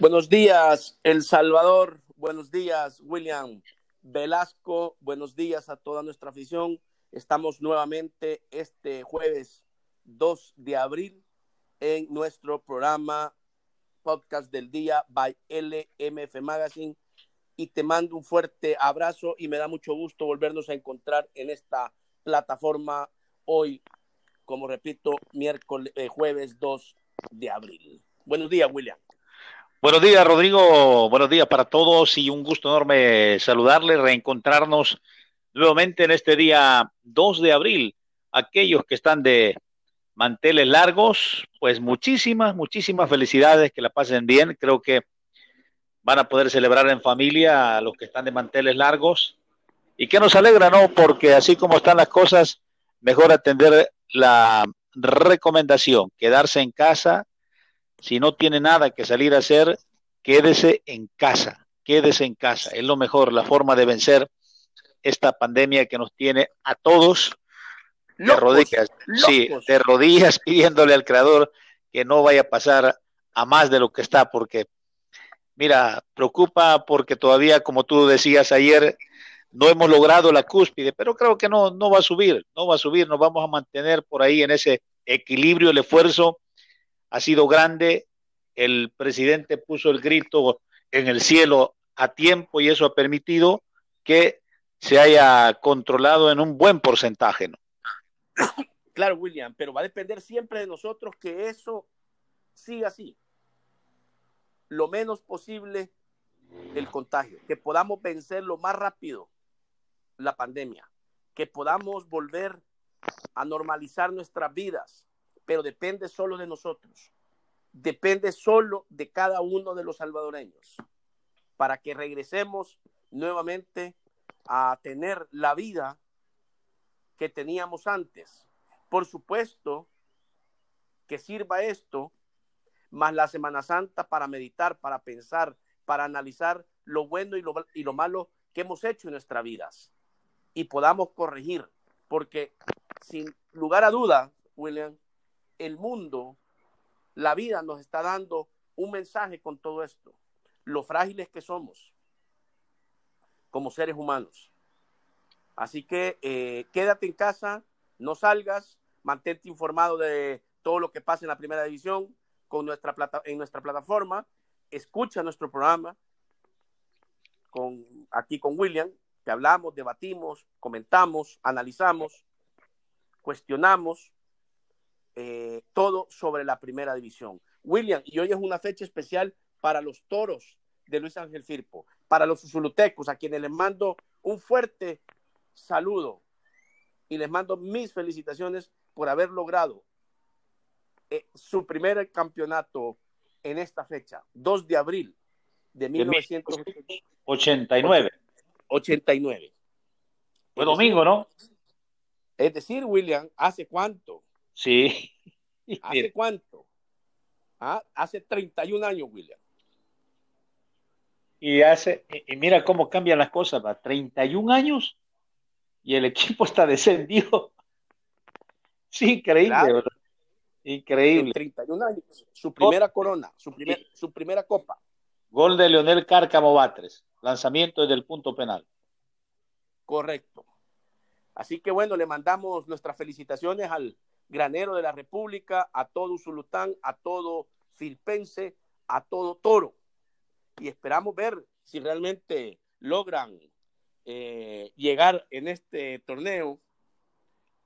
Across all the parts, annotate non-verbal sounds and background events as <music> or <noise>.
Buenos días, El Salvador. Buenos días, William Velasco. Buenos días a toda nuestra afición. Estamos nuevamente este jueves 2 de abril en nuestro programa podcast del día by LMF Magazine y te mando un fuerte abrazo y me da mucho gusto volvernos a encontrar en esta plataforma hoy, como repito, miércoles, eh, jueves 2 de abril. Buenos días, William. Buenos días, Rodrigo. Buenos días para todos y un gusto enorme saludarle, reencontrarnos nuevamente en este día 2 de abril. Aquellos que están de manteles largos, pues muchísimas, muchísimas felicidades, que la pasen bien. Creo que van a poder celebrar en familia a los que están de manteles largos. Y que nos alegra, ¿no? Porque así como están las cosas, mejor atender la recomendación, quedarse en casa, si no tiene nada que salir a hacer, quédese en casa, quédese en casa. Es lo mejor, la forma de vencer esta pandemia que nos tiene a todos de rodillas, sí, de rodillas <laughs> pidiéndole al creador que no vaya a pasar a más de lo que está, porque, mira, preocupa porque todavía, como tú decías ayer, no hemos logrado la cúspide, pero creo que no, no va a subir, no va a subir, nos vamos a mantener por ahí en ese equilibrio, el esfuerzo ha sido grande, el presidente puso el grito en el cielo a tiempo y eso ha permitido que se haya controlado en un buen porcentaje. <coughs> Claro, William, pero va a depender siempre de nosotros que eso siga así. Lo menos posible el contagio, que podamos vencer lo más rápido la pandemia, que podamos volver a normalizar nuestras vidas, pero depende solo de nosotros. Depende solo de cada uno de los salvadoreños para que regresemos nuevamente a tener la vida que teníamos antes. Por supuesto que sirva esto más la Semana Santa para meditar, para pensar, para analizar lo bueno y lo, y lo malo que hemos hecho en nuestras vidas y podamos corregir, porque sin lugar a duda, William, el mundo, la vida nos está dando un mensaje con todo esto, lo frágiles que somos como seres humanos. Así que eh, quédate en casa, no salgas, mantente informado de todo lo que pasa en la primera división con nuestra plata, en nuestra plataforma, escucha nuestro programa con, aquí con William, que hablamos, debatimos, comentamos, analizamos, cuestionamos eh, todo sobre la primera división. William, y hoy es una fecha especial para los toros de Luis Ángel Firpo, para los usulutecos, a quienes les mando un fuerte saludo y les mando mis felicitaciones por haber logrado eh, su primer campeonato en esta fecha, 2 de abril de 1989. 89. Fue domingo, ¿no? Es decir, William, ¿hace cuánto? Sí. <laughs> ¿Hace cuánto? ¿Ah? Hace 31 años, William. Y hace, y mira cómo cambian las cosas, va, 31 años y el equipo está descendido. <laughs> Sí, increíble, Increíble. 31 años, su primera corona, su, primer, su primera copa. Gol de Leonel Cárcamo Batres, lanzamiento desde el punto penal. Correcto. Así que bueno, le mandamos nuestras felicitaciones al granero de la República, a todo Zulután, a todo Filpense, a todo Toro. Y esperamos ver si realmente logran eh, llegar en este torneo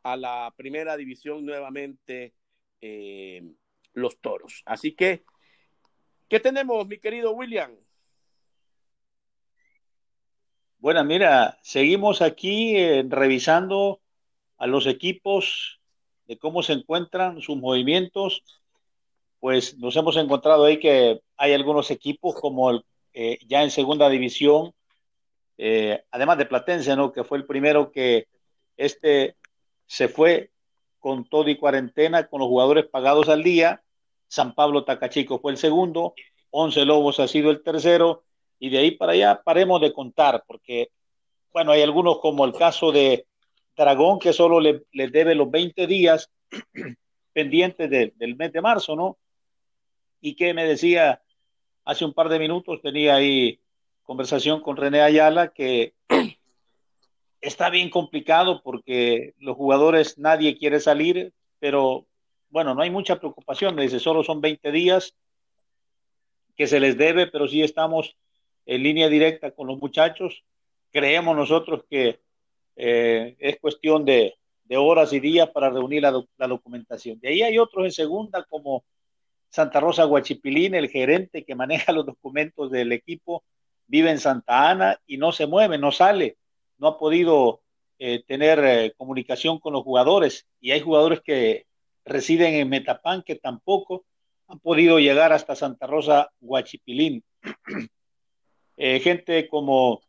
a la primera división nuevamente eh, los toros. Así que, ¿qué tenemos, mi querido William? Bueno, mira, seguimos aquí eh, revisando a los equipos de cómo se encuentran sus movimientos, pues nos hemos encontrado ahí que hay algunos equipos como el, eh, ya en segunda división, eh, además de Platense, ¿no? que fue el primero que este se fue con todo y cuarentena, con los jugadores pagados al día. San Pablo Tacachico fue el segundo, Once Lobos ha sido el tercero, y de ahí para allá paremos de contar, porque, bueno, hay algunos como el caso de Dragón que solo le, debe los 20 días <clears throat> pendientes del mes de marzo, ¿no? Y que me decía hace un par de minutos tenía ahí conversación con René Ayala que <clears throat> está bien complicado porque los jugadores nadie quiere salir, pero bueno, no hay mucha preocupación, me dice, solo son 20 días que se les debe, pero sí estamos en línea directa con los muchachos. Creemos nosotros que eh, es cuestión de, horas y días para reunir la, la, documentación. De ahí hay otros en segunda, como Santa Rosa Guachipilín, el gerente que maneja los documentos del equipo, vive en Santa Ana y no se mueve, no sale, no ha podido eh, tener eh, comunicación con los jugadores. Y hay jugadores que residen en Metapán que tampoco han podido llegar hasta Santa Rosa Guachipilín. <clears throat> Gente como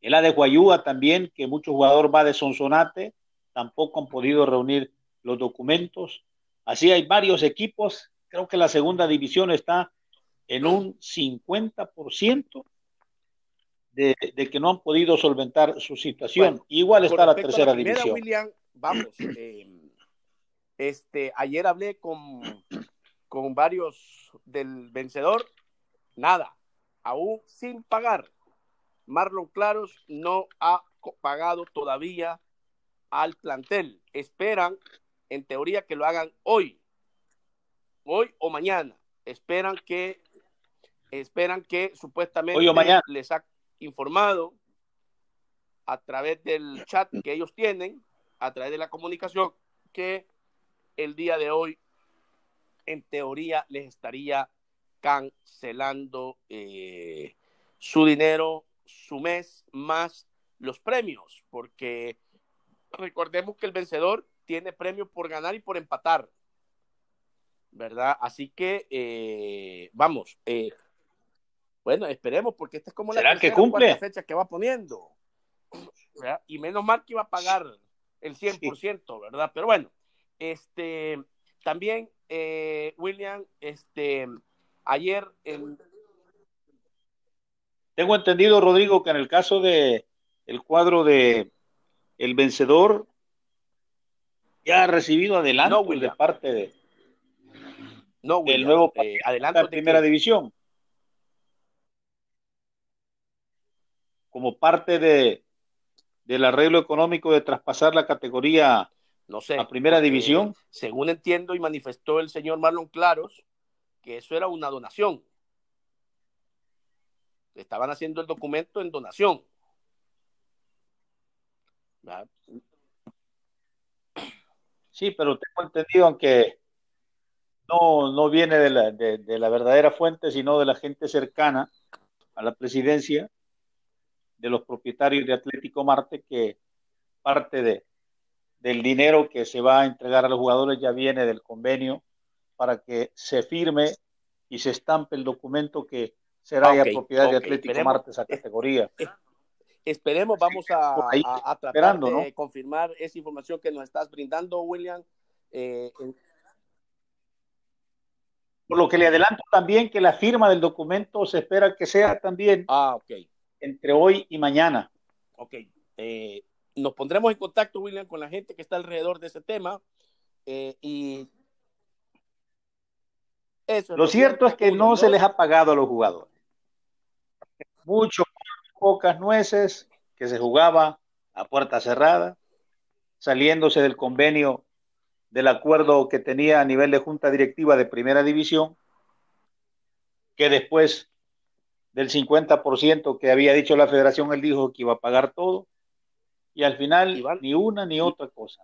el de Guayúa también, que muchos jugadores va de Sonsonate, tampoco han podido reunir los documentos. Así hay varios equipos, creo que la segunda división está en un 50% de, de que no han podido solventar su situación. Igual está la tercera división. William, vamos, <clears throat> eh, este, ayer hablé con, con varios del vencedor, nada, aún sin pagar. Marlon Claros no ha pagado todavía al plantel. Esperan, en teoría, que lo hagan hoy, hoy o mañana. Esperan que, esperan que supuestamente les ha informado a través del chat que ellos tienen, a través de la comunicación, que el día de hoy, en teoría, les estaría cancelando eh, su dinero, su mes, más los premios, porque recordemos que el vencedor tiene premio por ganar y por empatar, ¿verdad? Así que, eh, vamos, eh, bueno, esperemos, porque esta es como la que cumple? fecha que va poniendo, y menos mal que iba a pagar el 100%, ¿verdad? Pero bueno, este, también, eh, William, este, ayer en... Tengo entendido, Rodrigo, que en el caso de el cuadro de el vencedor ya ha recibido adelanto de parte de no, del nuevo eh, adelanto de primera división como parte de del arreglo económico de traspasar la categoría no sé, a primera división. Según entiendo y manifestó el señor Marlon Claros, que eso era una donación. Estaban haciendo el documento en donación. Sí, pero tengo entendido, aunque no, no viene de la, de la verdadera fuente, sino de la gente cercana a la presidencia, de los propietarios de Atlético Marte, que parte de, del dinero que se va a entregar a los jugadores ya viene del convenio para que se firme y se estampe el documento que será ya propiedad de Atlético Marte esa categoría. Eh, esperemos, vamos a, tratar de confirmar esa información que nos estás brindando, William. Eh, Por lo que le adelanto también que la firma del documento se espera que sea también ah, entre hoy y mañana. Ok. Eh, nos pondremos en contacto, William, con la gente que está alrededor de ese tema. Eh, y eso lo, cierto es que no, se les ha pagado a los jugadores. Mucho, pocas nueces que se jugaba a puerta cerrada, saliéndose del convenio del acuerdo que tenía a nivel de junta directiva de primera división, que después del 50% que había dicho la federación, él dijo que iba a pagar todo, y al final ni una ni otra cosa.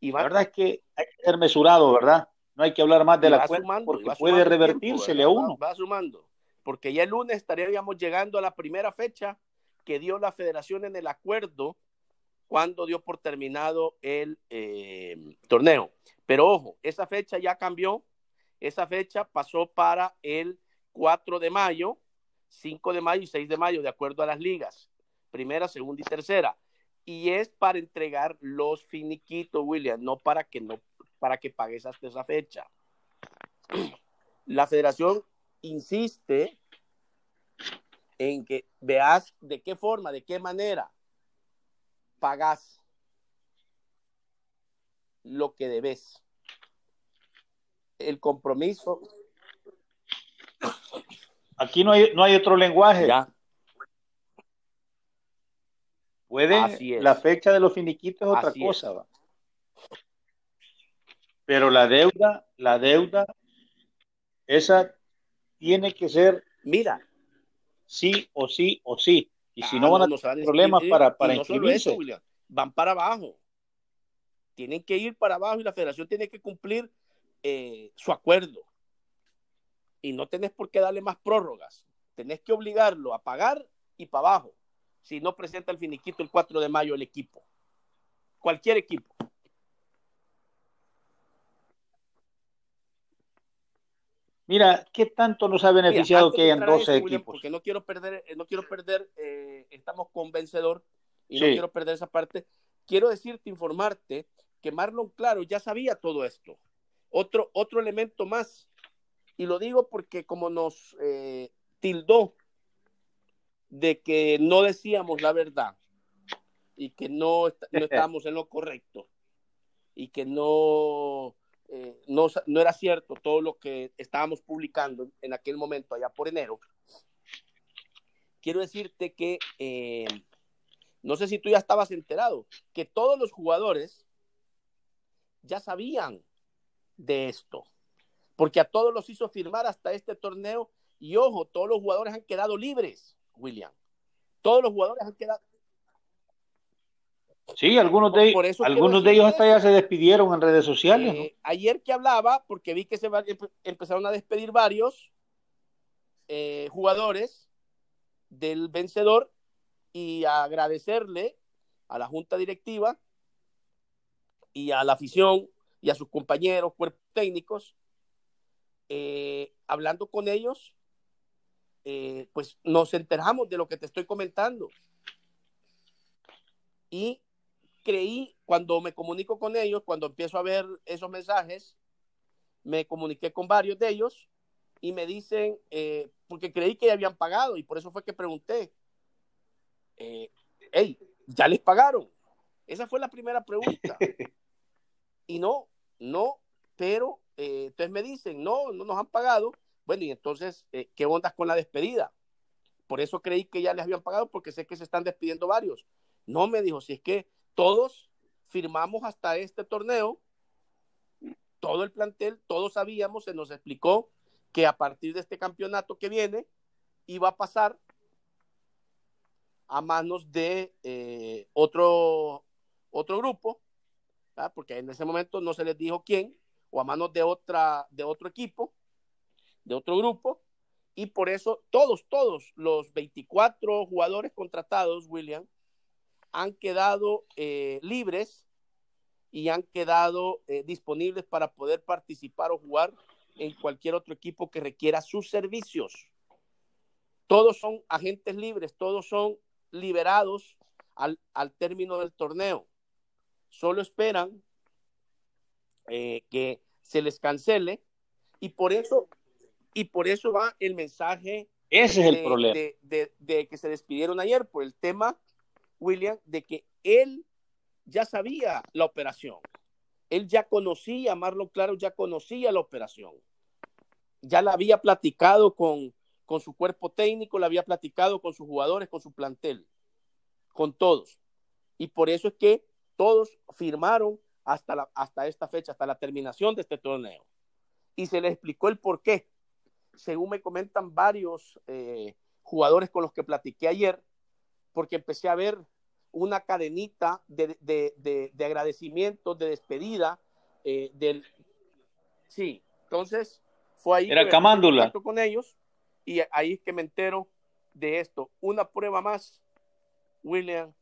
Y la verdad es que hay que ser mesurado, ¿verdad? No hay que hablar más de la cuenta porque puede revertírsele a uno. Va, sumando, porque ya el lunes estaríamos llegando a la primera fecha que dio la federación en el acuerdo cuando dio por terminado el eh, torneo. Pero ojo, esa fecha ya cambió, esa fecha pasó para el 4 de mayo, 5 de mayo y 6 de mayo, de acuerdo a las ligas, primera, segunda y tercera y es para entregar los finiquitos, William, no para que no para que pagues hasta esa fecha. <clears throat> La federación insiste en que veas de qué forma, de qué manera pagas lo que debes. El compromiso aquí no hay, no hay otro lenguaje. Ya. Puede, la fecha de los finiquitos es otra cosa, es. va. Pero la deuda, la deuda, esa tiene que ser Mira, sí o sí o sí. Y si ah, no van a no se van a tener problemas inscribir, para, para no inscribirse. eso, William, van para abajo. Tienen que ir para abajo y la federación tiene que cumplir eh, su acuerdo. Y no tenés por qué darle más prórrogas. Tenés que obligarlo a pagar y para abajo. Si no presenta el finiquito el 4 de mayo el equipo. Cualquier equipo. Mira, ¿qué tanto nos ha beneficiado que hayan entrar a 12 eso, William, equipos? porque no quiero perder, eh, no quiero perder, eh, estamos con vencedor y Sí. no quiero perder esa parte. Quiero decirte, informarte que Marlon Claro ya sabía todo esto. Otro, otro elemento más, y lo digo porque como nos eh, tildó de que no decíamos la verdad y que no, no <laughs> estábamos en lo correcto y que no, eh, no, no era cierto todo lo que estábamos publicando en aquel momento, allá por enero, quiero decirte que, eh, no sé si tú ya estabas enterado, que todos los jugadores ya sabían de esto, porque a todos los hizo firmar hasta este torneo y ojo, todos los jugadores han quedado libres, William. Todos los jugadores han quedado, Sí, algunos de, Por eso algunos de ellos hasta ya se despidieron en redes sociales, ¿no? Eh, ayer que hablaba, porque vi que se va- empe- empezaron a despedir varios eh, jugadores del vencedor y agradecerle a la junta directiva y a la afición y a sus compañeros, cuerpos técnicos, eh, hablando con ellos, pues nos enteramos de lo que te estoy comentando. Y creí, cuando me comunico con ellos, cuando empiezo a ver esos mensajes, me comuniqué con varios de ellos y me dicen, eh, porque creí que ya habían pagado y por eso fue que pregunté, eh, hey, ¿ya les pagaron? Esa fue la primera pregunta. <laughs> Y no, no, pero eh, entonces me dicen, no, no nos han pagado. Bueno, y entonces, eh, ¿qué ondas con la despedida? Por eso creí que ya les habían pagado porque sé que se están despidiendo varios. No me dijo, si es que todos firmamos hasta este torneo, todo el plantel, todos sabíamos, se nos explicó que a partir de este campeonato que viene iba a pasar a manos de eh, otro, otro grupo, porque en ese momento no se les dijo quién, o a manos de, otra, de otro equipo, de otro grupo, y por eso todos, todos los 24 jugadores contratados, William, han quedado eh, libres y han quedado eh, disponibles para poder participar o jugar en cualquier otro equipo que requiera sus servicios. Todos son agentes libres, todos son liberados al, al término del torneo. Solo esperan eh, que se les cancele y por eso y por eso va el mensaje Ese es el de, problema. de- de- de que se despidieron ayer por el tema, William, de que él ya sabía la operación. Él ya conocía, Marlon Claro ya conocía la operación. Ya la había platicado con, con su cuerpo técnico, la había platicado con sus jugadores, con su plantel, con todos. Y por eso es que todos firmaron hasta, hasta esta fecha, hasta la terminación de este torneo. Y se les explicó el por qué según me comentan varios eh, jugadores con los que platiqué ayer, porque empecé a ver una cadenita de, de, de, de agradecimiento, de despedida. Eh, del... Sí, entonces fue ahí Era que me camándula. contacto con ellos y ahí es que me entero de esto. Una prueba más, William,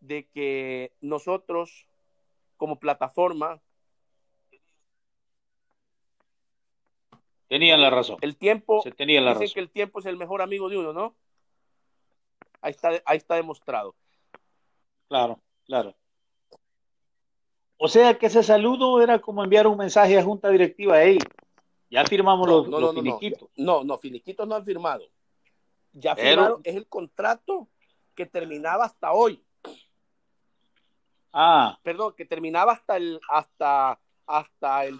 de que nosotros como plataforma Tenían la razón. El tiempo, Se tenía la dicen razón. que el tiempo es el mejor amigo de uno, ¿no? Ahí está, ahí está demostrado. Claro, claro. O sea que ese saludo era como enviar un mensaje a junta directiva. Hey, ya firmamos No, los, no, los no, finiquitos. No, no, finiquitos no han firmado. Ya Pero- firmaron, es el contrato que terminaba hasta hoy. Ah, Perdón, que terminaba hasta el, hasta, hasta el,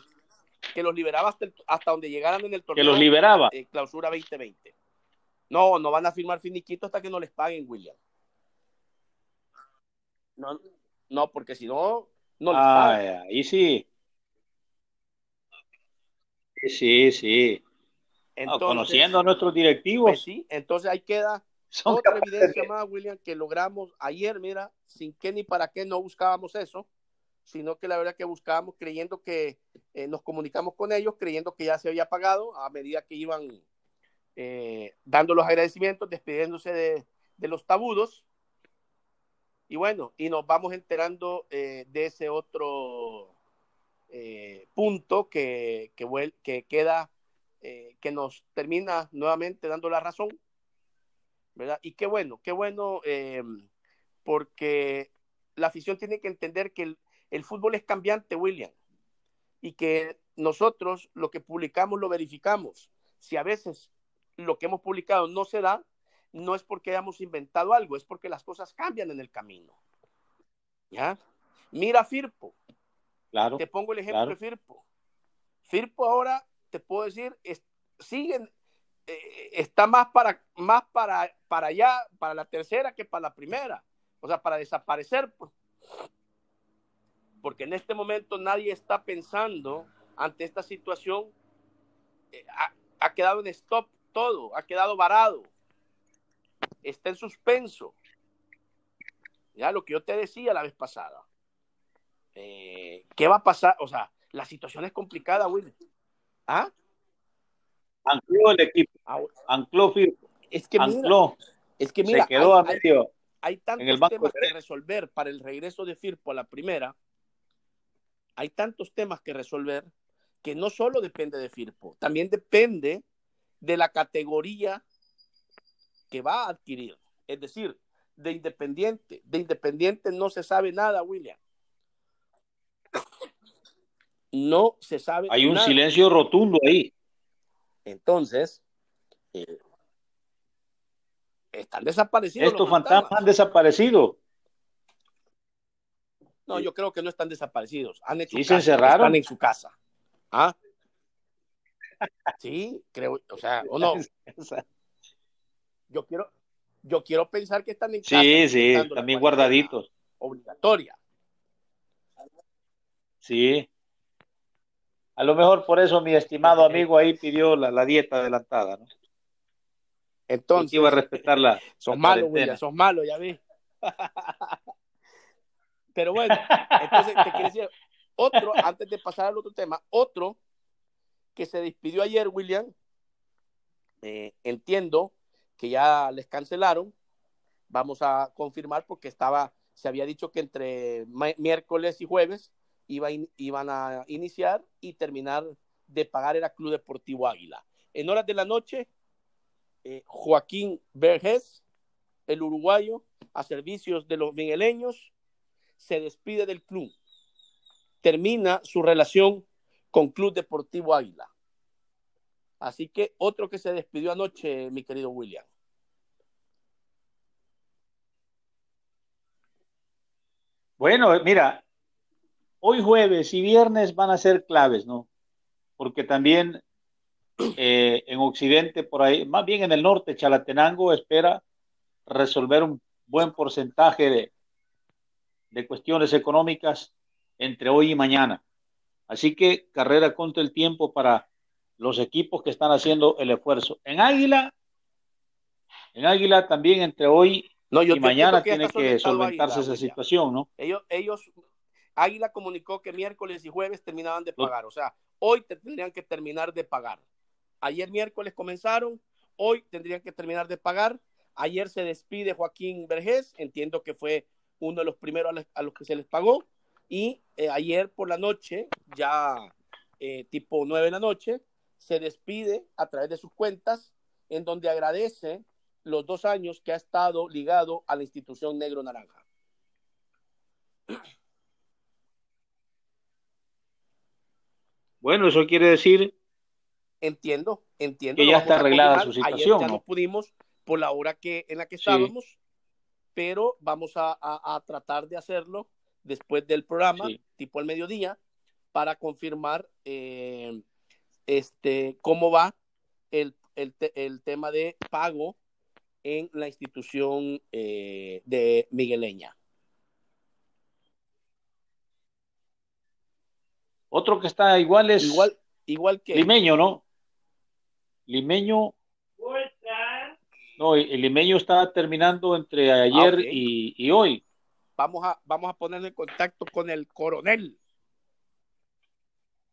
que los liberaba hasta, el- hasta donde llegaran en el que torneo. los liberaba. eh, clausura 2020. No, no van a firmar finiquito hasta que no les paguen, William. No, no porque si no, no les Ah, pagan. ahí sí. Sí, sí. No, conociendo a nuestros pues directivos, sí, entonces ahí queda son otra evidencia de- más, William, que logramos ayer, mira, sin qué ni para qué no buscábamos eso, sino que la verdad que buscábamos creyendo que eh, nos comunicamos con ellos, creyendo que ya se había pagado a medida que iban eh, dando los agradecimientos, despidiéndose de, los tabudos. Y bueno, y nos vamos enterando eh, de ese otro eh, punto que, que, queda, que nos termina nuevamente dando la razón, ¿verdad? Y qué bueno, qué bueno, porque la afición tiene que entender que el fútbol es cambiante, William, y que nosotros lo que publicamos lo verificamos. Si a veces lo que hemos publicado no se da, no es porque hayamos inventado algo, es porque las cosas cambian en el camino. ¿Ya? Mira Firpo, Claro, te pongo el ejemplo claro. de Firpo. Firpo ahora, te puedo decir, es, siguen, eh, está más para, más para, para allá, para la tercera que para la primera. O sea, para desaparecer. pues. Porque en este momento nadie está pensando ante esta situación. eh, ha, ha quedado en stop todo, ha quedado varado. Está en suspenso. Ya lo que yo te decía la vez pasada. Eh, ¿Qué va a pasar? O sea, la situación es complicada, Will. ¿Ah? Ancló el equipo, Ah, ancló Firpo, Es que mira, ancló, es que mira, se quedó hay, a hay- medio. hay tantos en el banco temas que resolver para el regreso de Firpo a la primera. Hay tantos temas que resolver que no solo depende de Firpo, también depende de la categoría que va a adquirir. Es decir, de Independiente. De Independiente no se sabe nada, William. No se sabe Hay un nada. silencio rotundo ahí. Entonces, eh, están desaparecidos. Estos fantasmas han desaparecido. No, yo creo que no están desaparecidos. Han hecho Sí, se encerraron. Están en su casa. ¿Ah? Sí, creo, o sea, o <laughs> no. Yo quiero, yo quiero pensar que están en casa. Sí, sí, también guardaditos. Obligatoria. Sí. A lo mejor por eso mi estimado amigo ahí pidió la, la dieta adelantada, ¿no? Entonces, iba a respetar la, <laughs> sos la malo, cuarentena. William, sos malo, ya vi. <laughs> Pero bueno, entonces te quiero decir, otro, antes de pasar al otro tema, otro que se despidió ayer, William, eh, entiendo que ya les cancelaron, vamos a confirmar porque estaba, se había dicho que entre miércoles y jueves iba iban a iniciar y terminar de pagar era Club Deportivo Águila. En horas de la noche, eh, Joaquín Vergés, el uruguayo, a servicios de los migueleños, se despide del club. Termina su relación con Club Deportivo Águila. Así que otro que se despidió anoche, mi querido William. Bueno, mira, hoy jueves y viernes van a ser claves, ¿no? Porque también eh, en Occidente, por ahí, más bien en el norte, Chalatenango espera resolver un buen porcentaje de, de cuestiones económicas entre hoy y mañana. Así que carrera contra el tiempo para los equipos que están haciendo el esfuerzo. En Águila, en Águila también entre hoy No, yo y mañana que tiene que solventarse Águila, esa William. situación, ¿no? Ellos, ellos, Águila comunicó que miércoles y jueves terminaban de pagar. O sea, hoy te tendrían que terminar de pagar. Ayer miércoles comenzaron, hoy tendrían que terminar de pagar. Ayer se despide Joaquín Vergés, entiendo que fue uno de los primeros a los, a los que se les pagó. Y eh, ayer por la noche, ya eh, tipo nueve de la noche, se despide a través de sus cuentas, en donde agradece los dos años que ha estado ligado a la institución Negro Naranja. <clears throat> Bueno, eso quiere decir Entiendo, entiendo. Que ya está arreglada su Ayer situación, ya ¿no? pudimos por la hora que, en la que Sí. estábamos, pero vamos a, a- a tratar de hacerlo después del programa, Sí. tipo al mediodía, para confirmar eh, este, cómo va el, el, el tema de pago en la institución eh, de Migueleña. Otro que está igual es igual, igual que Limeño, ¿no? Limeño. No, el limeño está terminando entre ayer Ah, y, y hoy. Vamos a, vamos a ponernos en contacto con el coronel.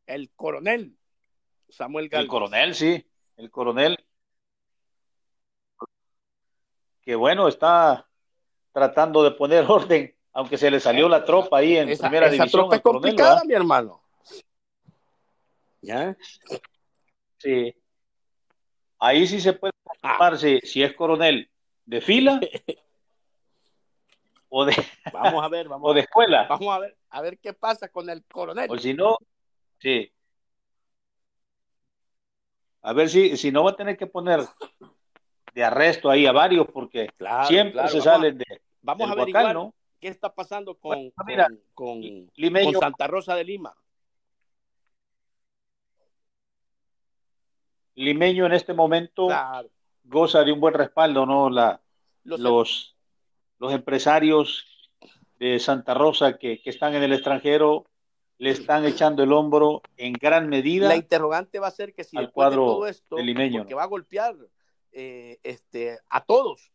El coronel Samuel El Galvez. coronel, sí, el coronel. Que bueno, está tratando de poner <laughs> orden, aunque se le salió la tropa ahí en Esa, primera esa división. tropa es complicada, mi hermano. ¿Ya? Sí. Ahí sí se puede Ah, si, si es coronel de fila <laughs> o de, vamos a ver, o vamos, de escuela. vamos a ver, a ver qué pasa con el coronel. O si no, sí. A ver si, si no va a tener que poner de arresto ahí a varios, porque Claro, siempre claro, se vamos salen de, Vamos a averiguar Huacán, ¿no? qué está pasando con, Bueno, mira, con, con- Santa Rosa de Lima. Limeño en este momento Claro. goza de un buen respaldo, ¿no? La, Los- los, los empresarios de Santa Rosa que, que están en el extranjero le están echando el hombro en gran medida. La interrogante va a ser que si al después de cuadro todo esto, limeño, ¿no? va a golpear eh, este, a todos.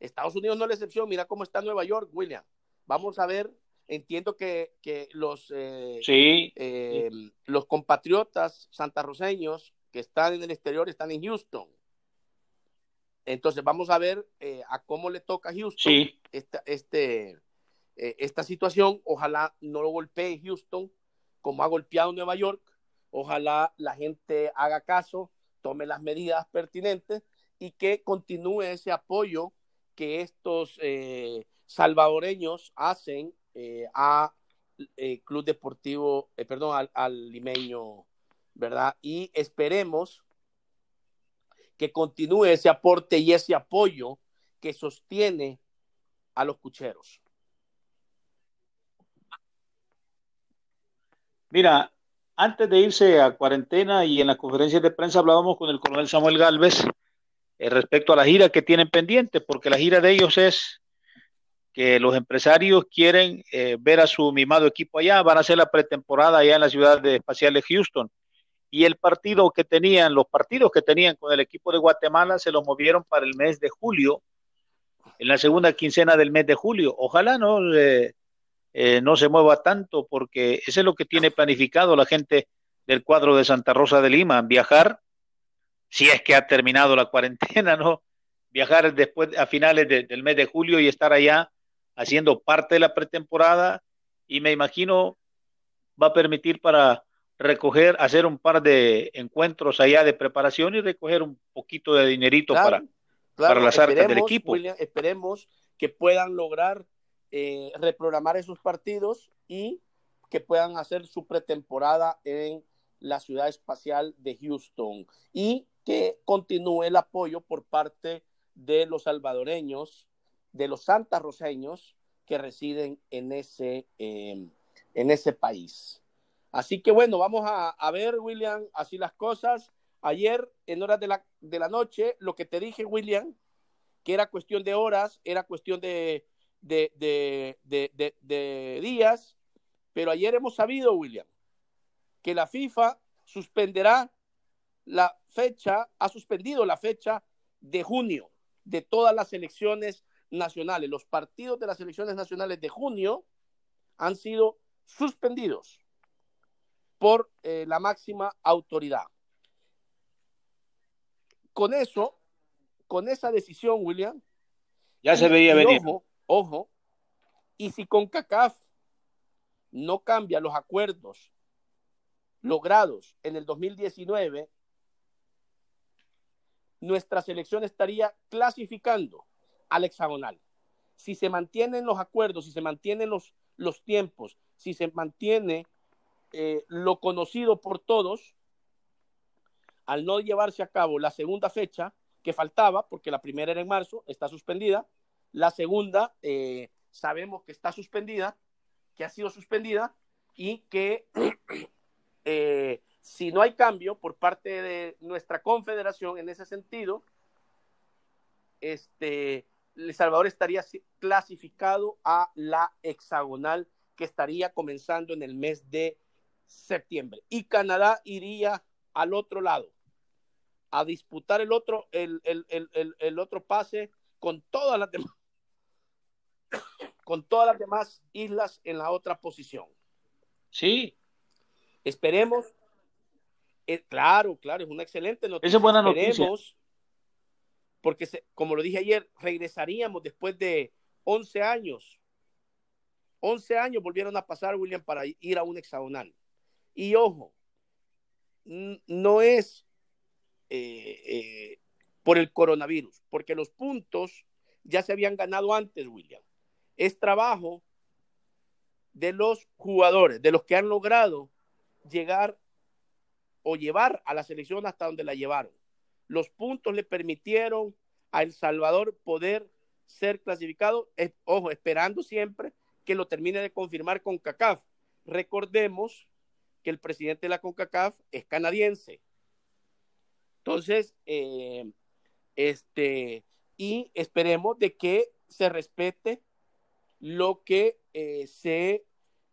Estados Unidos no es la excepción. Mira cómo está Nueva York, William. Vamos a ver. Entiendo que, que los, eh, Sí, eh, los compatriotas santarroseños que están en el exterior están en Houston. Entonces vamos a ver eh, a cómo le toca a Houston sí, esta, este, eh, esta situación. Ojalá no lo golpee Houston como ha golpeado Nueva York. Ojalá la gente haga caso, tome las medidas pertinentes y que continúe ese apoyo que estos eh, salvadoreños hacen a Club Deportivo, perdón, al, al limeño, ¿verdad? Y esperemos que continúe ese aporte y ese apoyo que sostiene a los cucheros. Mira, antes de irse a cuarentena y en las conferencias de prensa hablábamos con el coronel Samuel Galvez eh, respecto a la gira que tienen pendiente, porque la gira de ellos es que los empresarios quieren eh, ver a su mimado equipo allá, van a hacer la pretemporada allá en la ciudad de espacial de Houston. Y el partido que tenían, los partidos que tenían con el equipo de Guatemala se los movieron para el mes de julio, en la segunda quincena del mes de julio. Ojalá no, eh, eh, no se mueva tanto, porque eso es lo que tiene planificado la gente del cuadro de Santa Rosa de Lima, viajar, si es que ha terminado la cuarentena, ¿no? Viajar después a finales de, del mes de julio y estar allá haciendo parte de la pretemporada y me imagino va a permitir para recoger, hacer un par de encuentros allá de preparación y recoger un poquito de dinerito Claro, para, claro, para las arcas del equipo. William, esperemos que puedan lograr eh, reprogramar esos partidos y que puedan hacer su pretemporada en la ciudad espacial de Houston y que continúe el apoyo por parte de los salvadoreños, de los santarroseños que residen en ese, eh, en ese país. Así que bueno, vamos a, ver, William, así las cosas. Ayer, en horas de la, de la noche, lo que te dije, William, que era cuestión de horas, era cuestión de, de, de, de, de días, pero ayer hemos sabido, William, que la FIFA suspenderá la fecha, ha suspendido la fecha de junio de todas las elecciones nacionales. Los partidos de las elecciones nacionales de junio han sido suspendidos por eh, la máxima autoridad. Con eso, con esa decisión, William, ya se veía venir. Ojo, ojo, y si con CACAF no cambia los acuerdos logrados en el 2019, nuestra selección estaría clasificando al hexagonal. Si se mantienen los acuerdos, si se mantienen los, los tiempos, si se mantiene eh, lo conocido por todos, al no llevarse a cabo la segunda fecha que faltaba, porque la primera era en marzo, está suspendida, la segunda eh, sabemos que está suspendida, que ha sido suspendida y que <clears throat> eh, Si no hay cambio por parte de nuestra confederación en ese sentido, este, El Salvador estaría clasificado a la hexagonal que estaría comenzando en el mes de septiembre. Y Canadá iría al otro lado a disputar el otro, el, el, el, el otro pase con todas las demás <coughs> con todas las demás islas en la otra posición. Sí. Esperemos. Eh, claro, claro, es una excelente noticia. Esa es buena noticia. Porque, como lo dije ayer, regresaríamos después de 11 años. 11 años volvieron a pasar, William, para ir a un hexagonal. Y ojo, no es eh, eh, por el coronavirus, porque los puntos ya se habían ganado antes, William es trabajo de los jugadores, de los que han logrado llegar o llevar a la selección hasta donde la llevaron. Los puntos le permitieron a El Salvador poder ser clasificado, ojo, esperando siempre que lo termine de confirmar con CACAF. Recordemos que el presidente de la CONCACAF es canadiense. Entonces, eh, este, y esperemos de que se respete lo que eh, se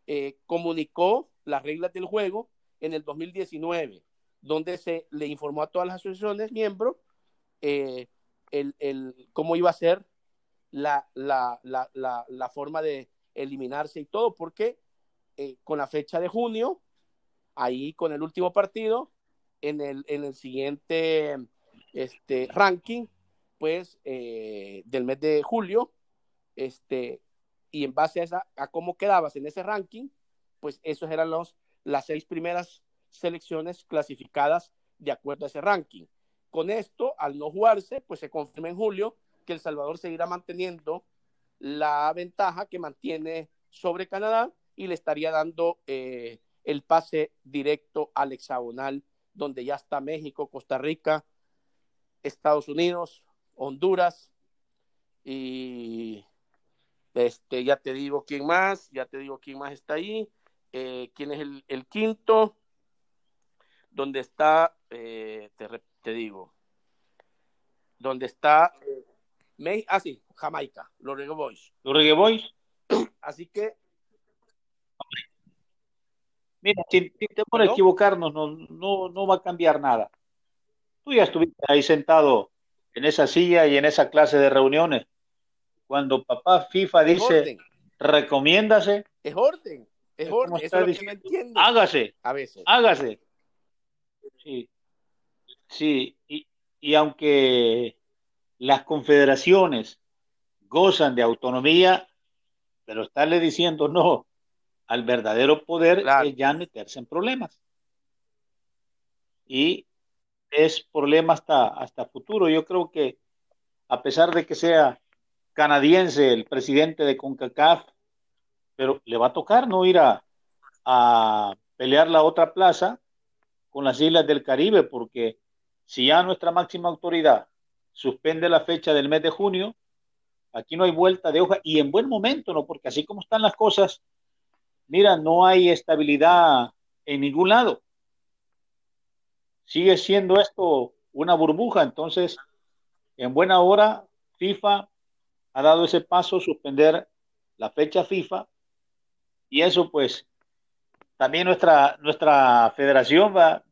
eh, comunicó, las reglas del juego, en el 2019, donde se le informó a todas las asociaciones miembros el, el, cómo iba a ser la, la, la, la, forma de eliminarse y todo, porque con la fecha de junio, ahí con el último partido, en el, en el siguiente este, ranking, pues del mes de julio, este, y en base a, esa, a cómo quedabas en ese ranking, pues esos eran los, las seis primeras selecciones clasificadas de acuerdo a ese ranking. Con esto, al no jugarse, pues se confirma en julio que El Salvador seguirá manteniendo la ventaja que mantiene sobre Canadá y le estaría dando eh, el pase directo al hexagonal, donde ya está México, Costa Rica, Estados Unidos, Honduras y este, ya te digo quién más, ya te digo quién más está ahí, eh, quién es el, quinto, donde está, eh, te, digo, donde está, eh, ah, sí, Jamaica, los Reggae Boys. Los Reggae Boys. Así que. Mira, sin, temor a equivocarnos, no, no, no va a cambiar nada. Tú ya estuviste ahí sentado en esa silla y en esa clase de reuniones cuando papá FIFA dice recomiéndase. Es orden, es orden, eso es Hágase, a veces. Hágase. Sí, sí, y, y aunque las confederaciones gozan de autonomía, pero estarle diciendo no al verdadero poder es ya meterse en problemas. Y es problema hasta, hasta futuro. Yo creo que a pesar de que sea canadiense, el presidente de CONCACAF, pero le va a tocar no ir a, pelear la otra plaza con las islas del Caribe, porque si ya nuestra máxima autoridad suspende la fecha del mes de junio, aquí no hay vuelta de hoja y en buen momento, ¿no? Porque así como están las cosas, mira, no hay estabilidad en ningún lado. Sigue siendo esto una burbuja, entonces, en buena hora, FIFA ha dado ese paso, suspender la fecha FIFA, y eso pues también nuestra, nuestra federación va,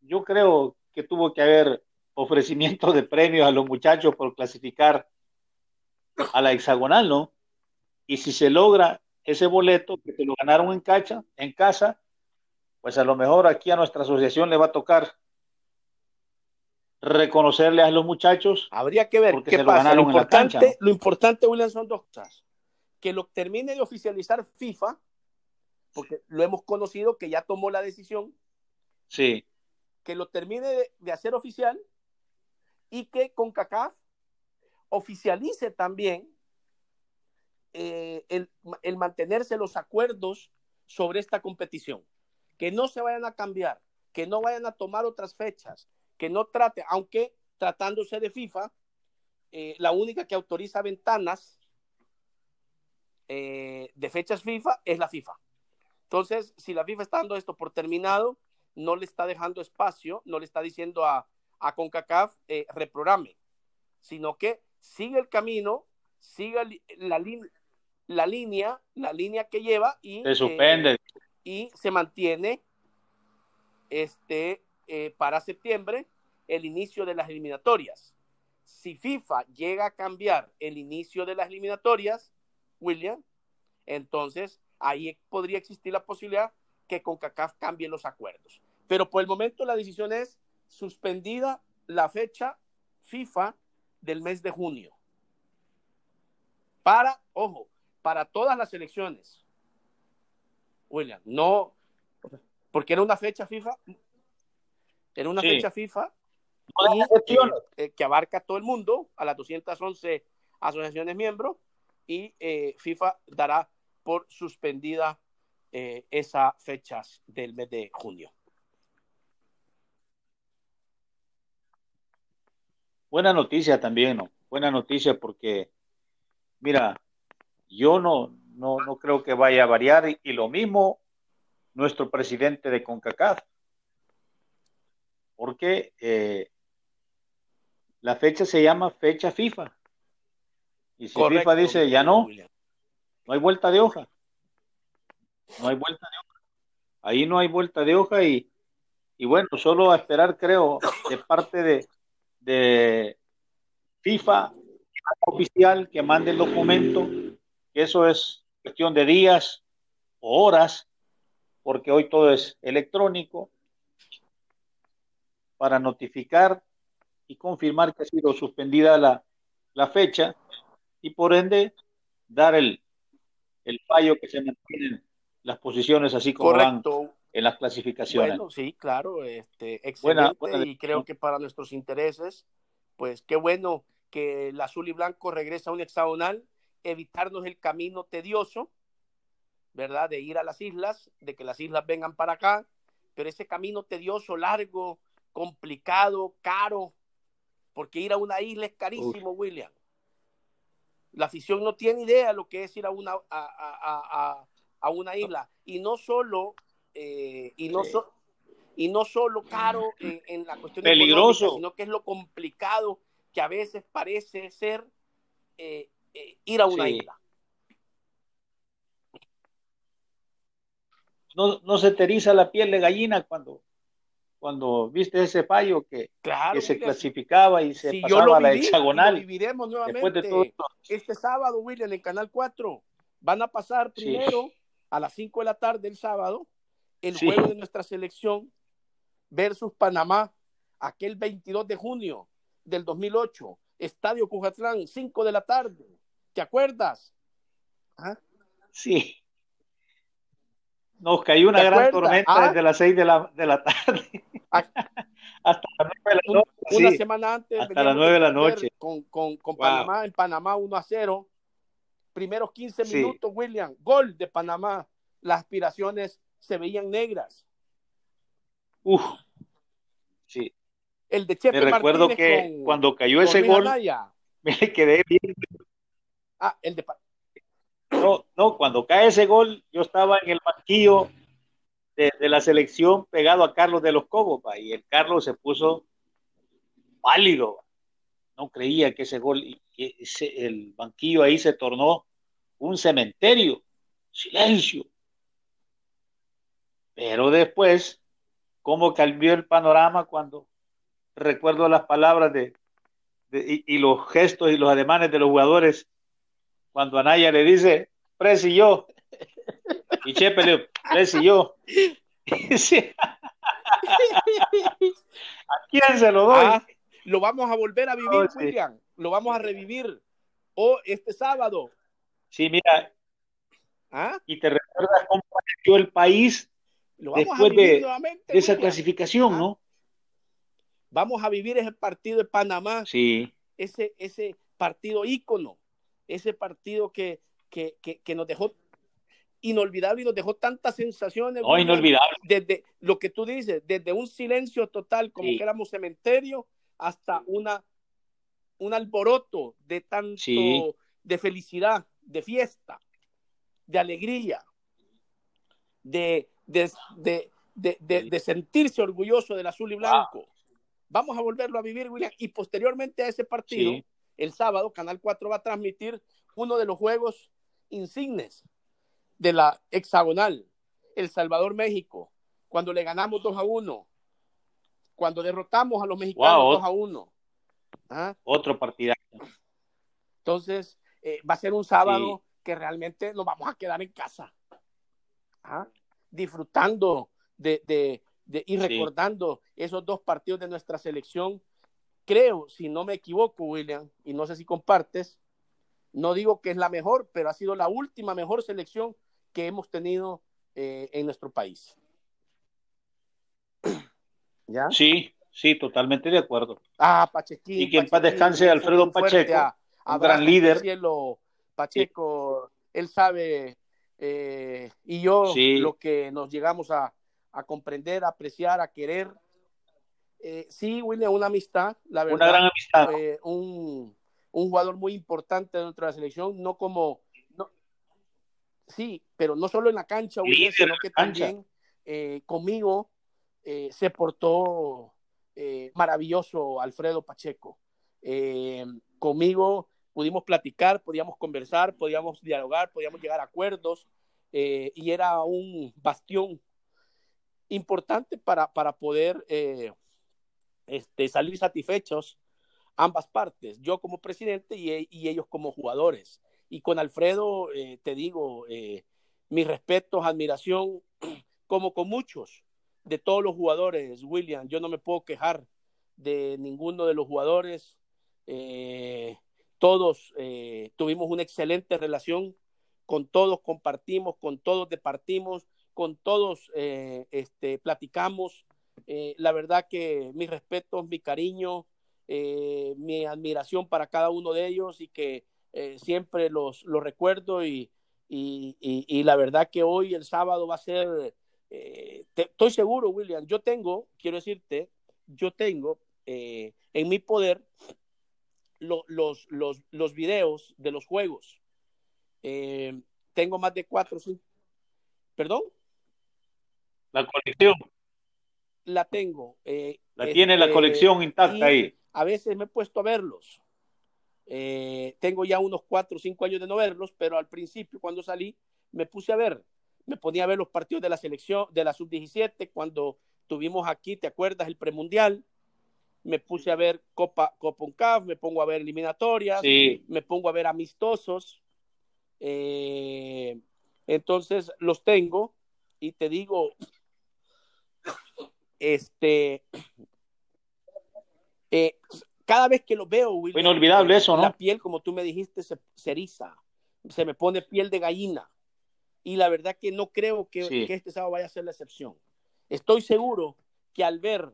yo creo que tuvo que haber ofrecimiento de premios a los muchachos por clasificar a la hexagonal, ¿no? Y si se logra ese boleto que se lo ganaron en, cacha, en casa, pues a lo mejor aquí a nuestra asociación le va a tocar reconocerle a los muchachos. Habría que ver qué pasa. Lo, importante, lo importante, William, son dos cosas. Que lo termine de oficializar FIFA, porque lo hemos conocido que ya tomó la decisión. Sí. Que lo termine de, hacer oficial y que con CACAF oficialice también eh, el, el mantenerse los acuerdos sobre esta competición. Que no se vayan a cambiar, que no vayan a tomar otras fechas, que no trate, aunque tratándose de FIFA, eh, la única que autoriza ventanas eh, de fechas FIFA es la FIFA. Entonces, si la FIFA está dando esto por terminado, no le está dejando espacio, no le está diciendo a, a CONCACAF reprograme, sino que sigue el camino, sigue la, la línea, la línea que lleva y se suspende eh, y se mantiene este eh, para septiembre el inicio de las eliminatorias. Si FIFA llega a cambiar el inicio de las eliminatorias, William, entonces ahí podría existir la posibilidad que CONCACAF cambie los acuerdos. Pero por el momento la decisión es suspendida la fecha FIFA del mes de junio. Para, ojo, para todas las elecciones. William, no, porque era una fecha FIFA, era una fecha FIFA eh, que abarca a todo el mundo, a las 211 asociaciones miembros, y eh, FIFA dará por suspendida eh, esas fechas del mes de junio. Buena noticia también, ¿no? Buena noticia porque, mira, yo no, no, no creo que vaya a variar y, lo mismo nuestro presidente de CONCACAF, porque eh, la fecha se llama fecha FIFA. Y si FIFA dice ya no, no hay vuelta de hoja. No hay vuelta de hoja. Ahí no hay vuelta de hoja y, y bueno, solo a esperar, creo, de parte de, de FIFA oficial que mande el documento, eso es cuestión de días o horas, porque hoy todo es electrónico, para notificar y confirmar que ha sido suspendida la, la fecha y por ende dar el, el fallo que se mantienen las posiciones así como van en las clasificaciones. Bueno, sí, claro, este, excelente y creo que para nuestros intereses, pues qué bueno que el azul y blanco regresa a un hexagonal, evitarnos el camino tedioso, ¿verdad? De ir a las islas, de que las islas vengan para acá, pero ese camino tedioso, largo, complicado, caro, porque ir a una isla es carísimo, William. La afición no tiene idea de lo que es ir a una, a, a una isla. Y no solo eh, y, no y no solo caro en, la cuestión peligroso, sino que es lo complicado que a veces parece ser eh, ir a una isla. No, no se te eriza la piel de gallina cuando, cuando viste ese fallo que, que se clasificaba y se pasaba a la hexagonal. Lo viviremos nuevamente este sábado, William, en Canal 4. Van a pasar primero a las 5 de la tarde el sábado el juego de nuestra selección versus Panamá, aquel 22 de junio del 2008, Estadio Cujatlán, 5 de la tarde. ¿Te acuerdas? ¿Ah? Sí. Nos cayó una gran tormenta ¿Ah? desde las 6 de la, de la tarde. Ah. <laughs> hasta las 9 de la noche. Una semana antes. Hasta las 9 de la noche. Con, con, con Panamá, en Panamá 1 a 0. Primeros 15 minutos, William. Gol de Panamá. Las aspiraciones se veían negras. Uf, sí. El de Chepe Me recuerdo que cuando cayó ese gol, <laughs> me quedé bien. Ah, el de no, no, cuando cae ese gol, yo estaba en el banquillo de, la selección pegado a Carlos de los Cobos, y el Carlos se puso pálido. No creía que ese gol, que el banquillo ahí se tornó un cementerio. Silencio. Pero después, ¿cómo cambió el panorama cuando recuerdo las palabras de, y, los gestos y los ademanes de los jugadores cuando Anaya le dice, Presi yo, y Chepe le Presi yo. <laughs> ¿A quién se lo doy? Ah, lo vamos a volver a vivir, William. Lo vamos a revivir. O este sábado. Sí, mira. ¿Ah? Y te recuerdas cómo apareció el país después de, esa clasificación, ah. ¿no? Vamos a vivir ese partido de Panamá. Sí. Ese, ese partido ícono, ese partido que, que, que, nos dejó inolvidable y nos dejó tantas sensaciones. No, inolvidable. Desde lo que tú dices, desde un silencio total, como que éramos cementerio, hasta una un alboroto de tanto de felicidad, de fiesta, de alegría, de, de, de, sentirse orgulloso del azul y blanco. Vamos a volverlo a vivir, William. Y posteriormente a ese partido, el sábado, Canal 4 va a transmitir uno de los juegos insignes de la hexagonal, El Salvador, México, cuando le ganamos 2 a 1, cuando derrotamos a los mexicanos 2 a 1. ¿Ah? Otro partido. Entonces, eh, va a ser un sábado que realmente nos vamos a quedar en casa, ¿ah? disfrutando de, de, de y recordando esos dos partidos de nuestra selección. Creo, si no me equivoco, William, y no sé si compartes, no digo que es la mejor, pero ha sido la última mejor selección que hemos tenido eh, en nuestro país. <clears throat> ¿Ya? Sí, sí, totalmente de acuerdo. Ah, Pachequín. Y que en paz descanse Alfredo Pacheco, un gran líder. Cielo, Pacheco, él sabe, eh, y yo lo que nos llegamos a, a, comprender, a apreciar, a querer. Eh, sí, William, una amistad, la verdad. Una gran amistad. un, un jugador muy importante dentro de la selección, no como, no, sí, pero no solo en la cancha, sino que también eh, conmigo eh, se portó eh, maravilloso Alfredo Pacheco. conmigo pudimos platicar, podíamos conversar, podíamos dialogar, podíamos llegar a acuerdos y era un bastión importante para, para poder este, salir satisfechos ambas partes, yo como presidente y, ellos como jugadores. Y con Alfredo, eh, te digo, eh, mis respetos, admiración, <clears throat> como con muchos de todos los jugadores, William, yo no me puedo quejar de ninguno de los jugadores. Eh, todos tuvimos una excelente relación, con todos compartimos, con todos departimos, con todos este, platicamos. La verdad que mis respetos, mi cariño, eh, mi admiración para cada uno de ellos y que eh, siempre los, los recuerdo y, y, y, la verdad que hoy el sábado va a ser, eh, estoy seguro, William, yo tengo, quiero decirte, yo tengo en mi poder los, los, los videos de los juegos. tengo más de cuatro, cinco, perdón. La colección. La tengo. la tiene la este, colección intacta ahí a veces me he puesto a verlos. Eh, tengo ya unos cuatro o cinco años de no verlos, pero al principio cuando salí me puse a ver, me ponía a ver los partidos de la selección, de la sub-17, cuando tuvimos aquí, ¿te acuerdas? El premundial. Me puse a ver Copa, Copa me pongo a ver eliminatorias, me pongo a ver amistosos. Eh, entonces los tengo y te digo, este, eh, cada vez que lo veo, William, inolvidable eso, ¿no? La piel, como tú me dijiste, se, eriza, se me pone piel de gallina. Y la verdad que no creo que, este sábado vaya a ser la excepción. Estoy seguro que al ver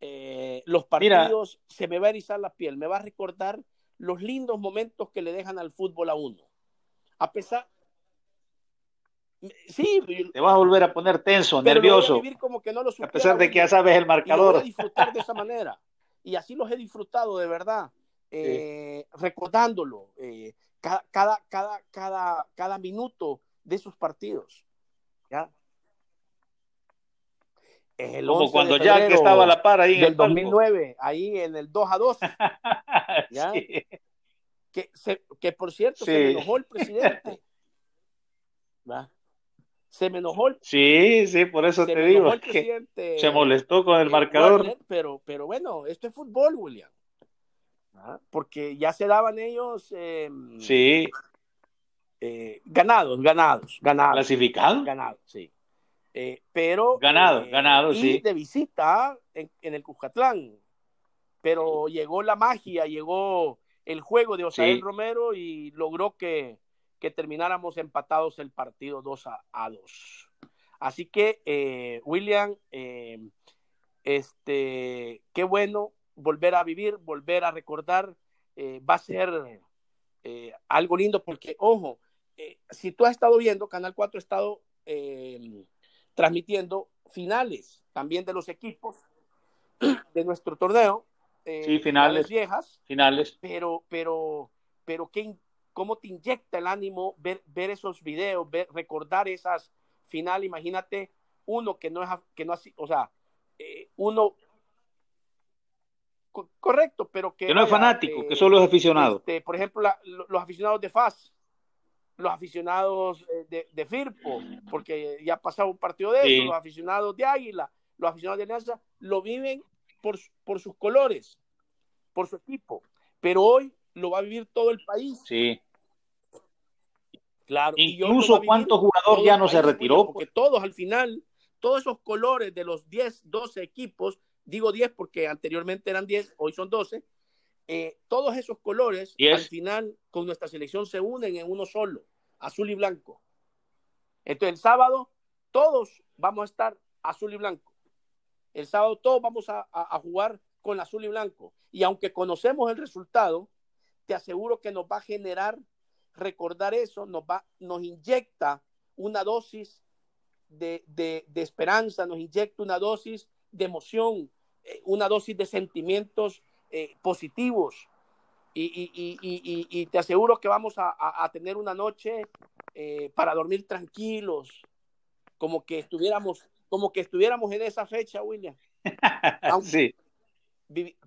eh, los partidos se me va a erizar la piel, me va a recordar los lindos momentos que le dejan al fútbol a uno. A pesar, Sí, te vas a volver a poner tenso, nervioso. a, pesar de que ya sabes el marcador. Y disfrutar de esa <laughs> manera y así los he disfrutado de verdad, eh, recordándolo eh, cada, cada, cada, cada, minuto de sus partidos. ¿ya? El Como cuando ya que estaba a la par ahí. En del 2009, ahí en el 2 a 2. <laughs> ¿ya? Que, que por cierto, se me enojó el presidente. <laughs> ¿va? Se me enojó. Sí, sí, por eso te digo. se molestó con el marcador. pero, pero bueno, esto es fútbol, William. ¿Ah? Porque ya se daban ellos. Em, sí. Eh, ganados, ganados, ganados. ¿Clasificados? Ganados, sí. Eh, pero. Ganados, eh, ganados, sí. De visita en, el Cuscatlán. Pero llegó la magia, llegó el juego de Osael Romero y logró que que termináramos empatados el partido 2 a, 2. Así que, eh, William, eh, este, qué bueno volver a vivir, volver a recordar, eh, va a ser algo lindo porque, ojo, si tú has estado viendo, Canal 4 ha estado transmitiendo finales también de los equipos <clears throat> de nuestro torneo. sí, finales. viejas. Finales. Pero, pero, pero qué, cómo te inyecta el ánimo ver, ver esos videos, ver, recordar esas final, imagínate uno que no es, que no así, o sea, eh, uno correcto, pero que, que no es fanático, que solo es aficionado. Este, por ejemplo, los aficionados de FAS, los aficionados de, de, Firpo, porque ya ha pasado un partido de eso, los aficionados de Águila, los aficionados de Alianza, lo viven por, por sus colores, por su equipo, pero hoy lo va a vivir todo el país. Sí. Claro. Incluso cuántos jugadores ya no se retiró. Porque todos al final, todos esos colores de los 10, 12 equipos, digo 10 porque anteriormente eran 10, hoy son 12, eh, todos esos colores al final con nuestra selección se unen en uno solo, azul y blanco. Entonces el sábado todos vamos a estar azul y blanco. El sábado todos vamos a, a jugar con azul y blanco. Y aunque conocemos el resultado, te aseguro que nos va a generar recordar eso, nos, va, nos inyecta una dosis de, esperanza, nos inyecta una dosis de emoción, eh, una dosis de sentimientos eh, positivos. Y, te aseguro que vamos a, tener una noche eh, para dormir tranquilos, como que estuviéramos, como que estuviéramos en esa fecha, William. <laughs> sí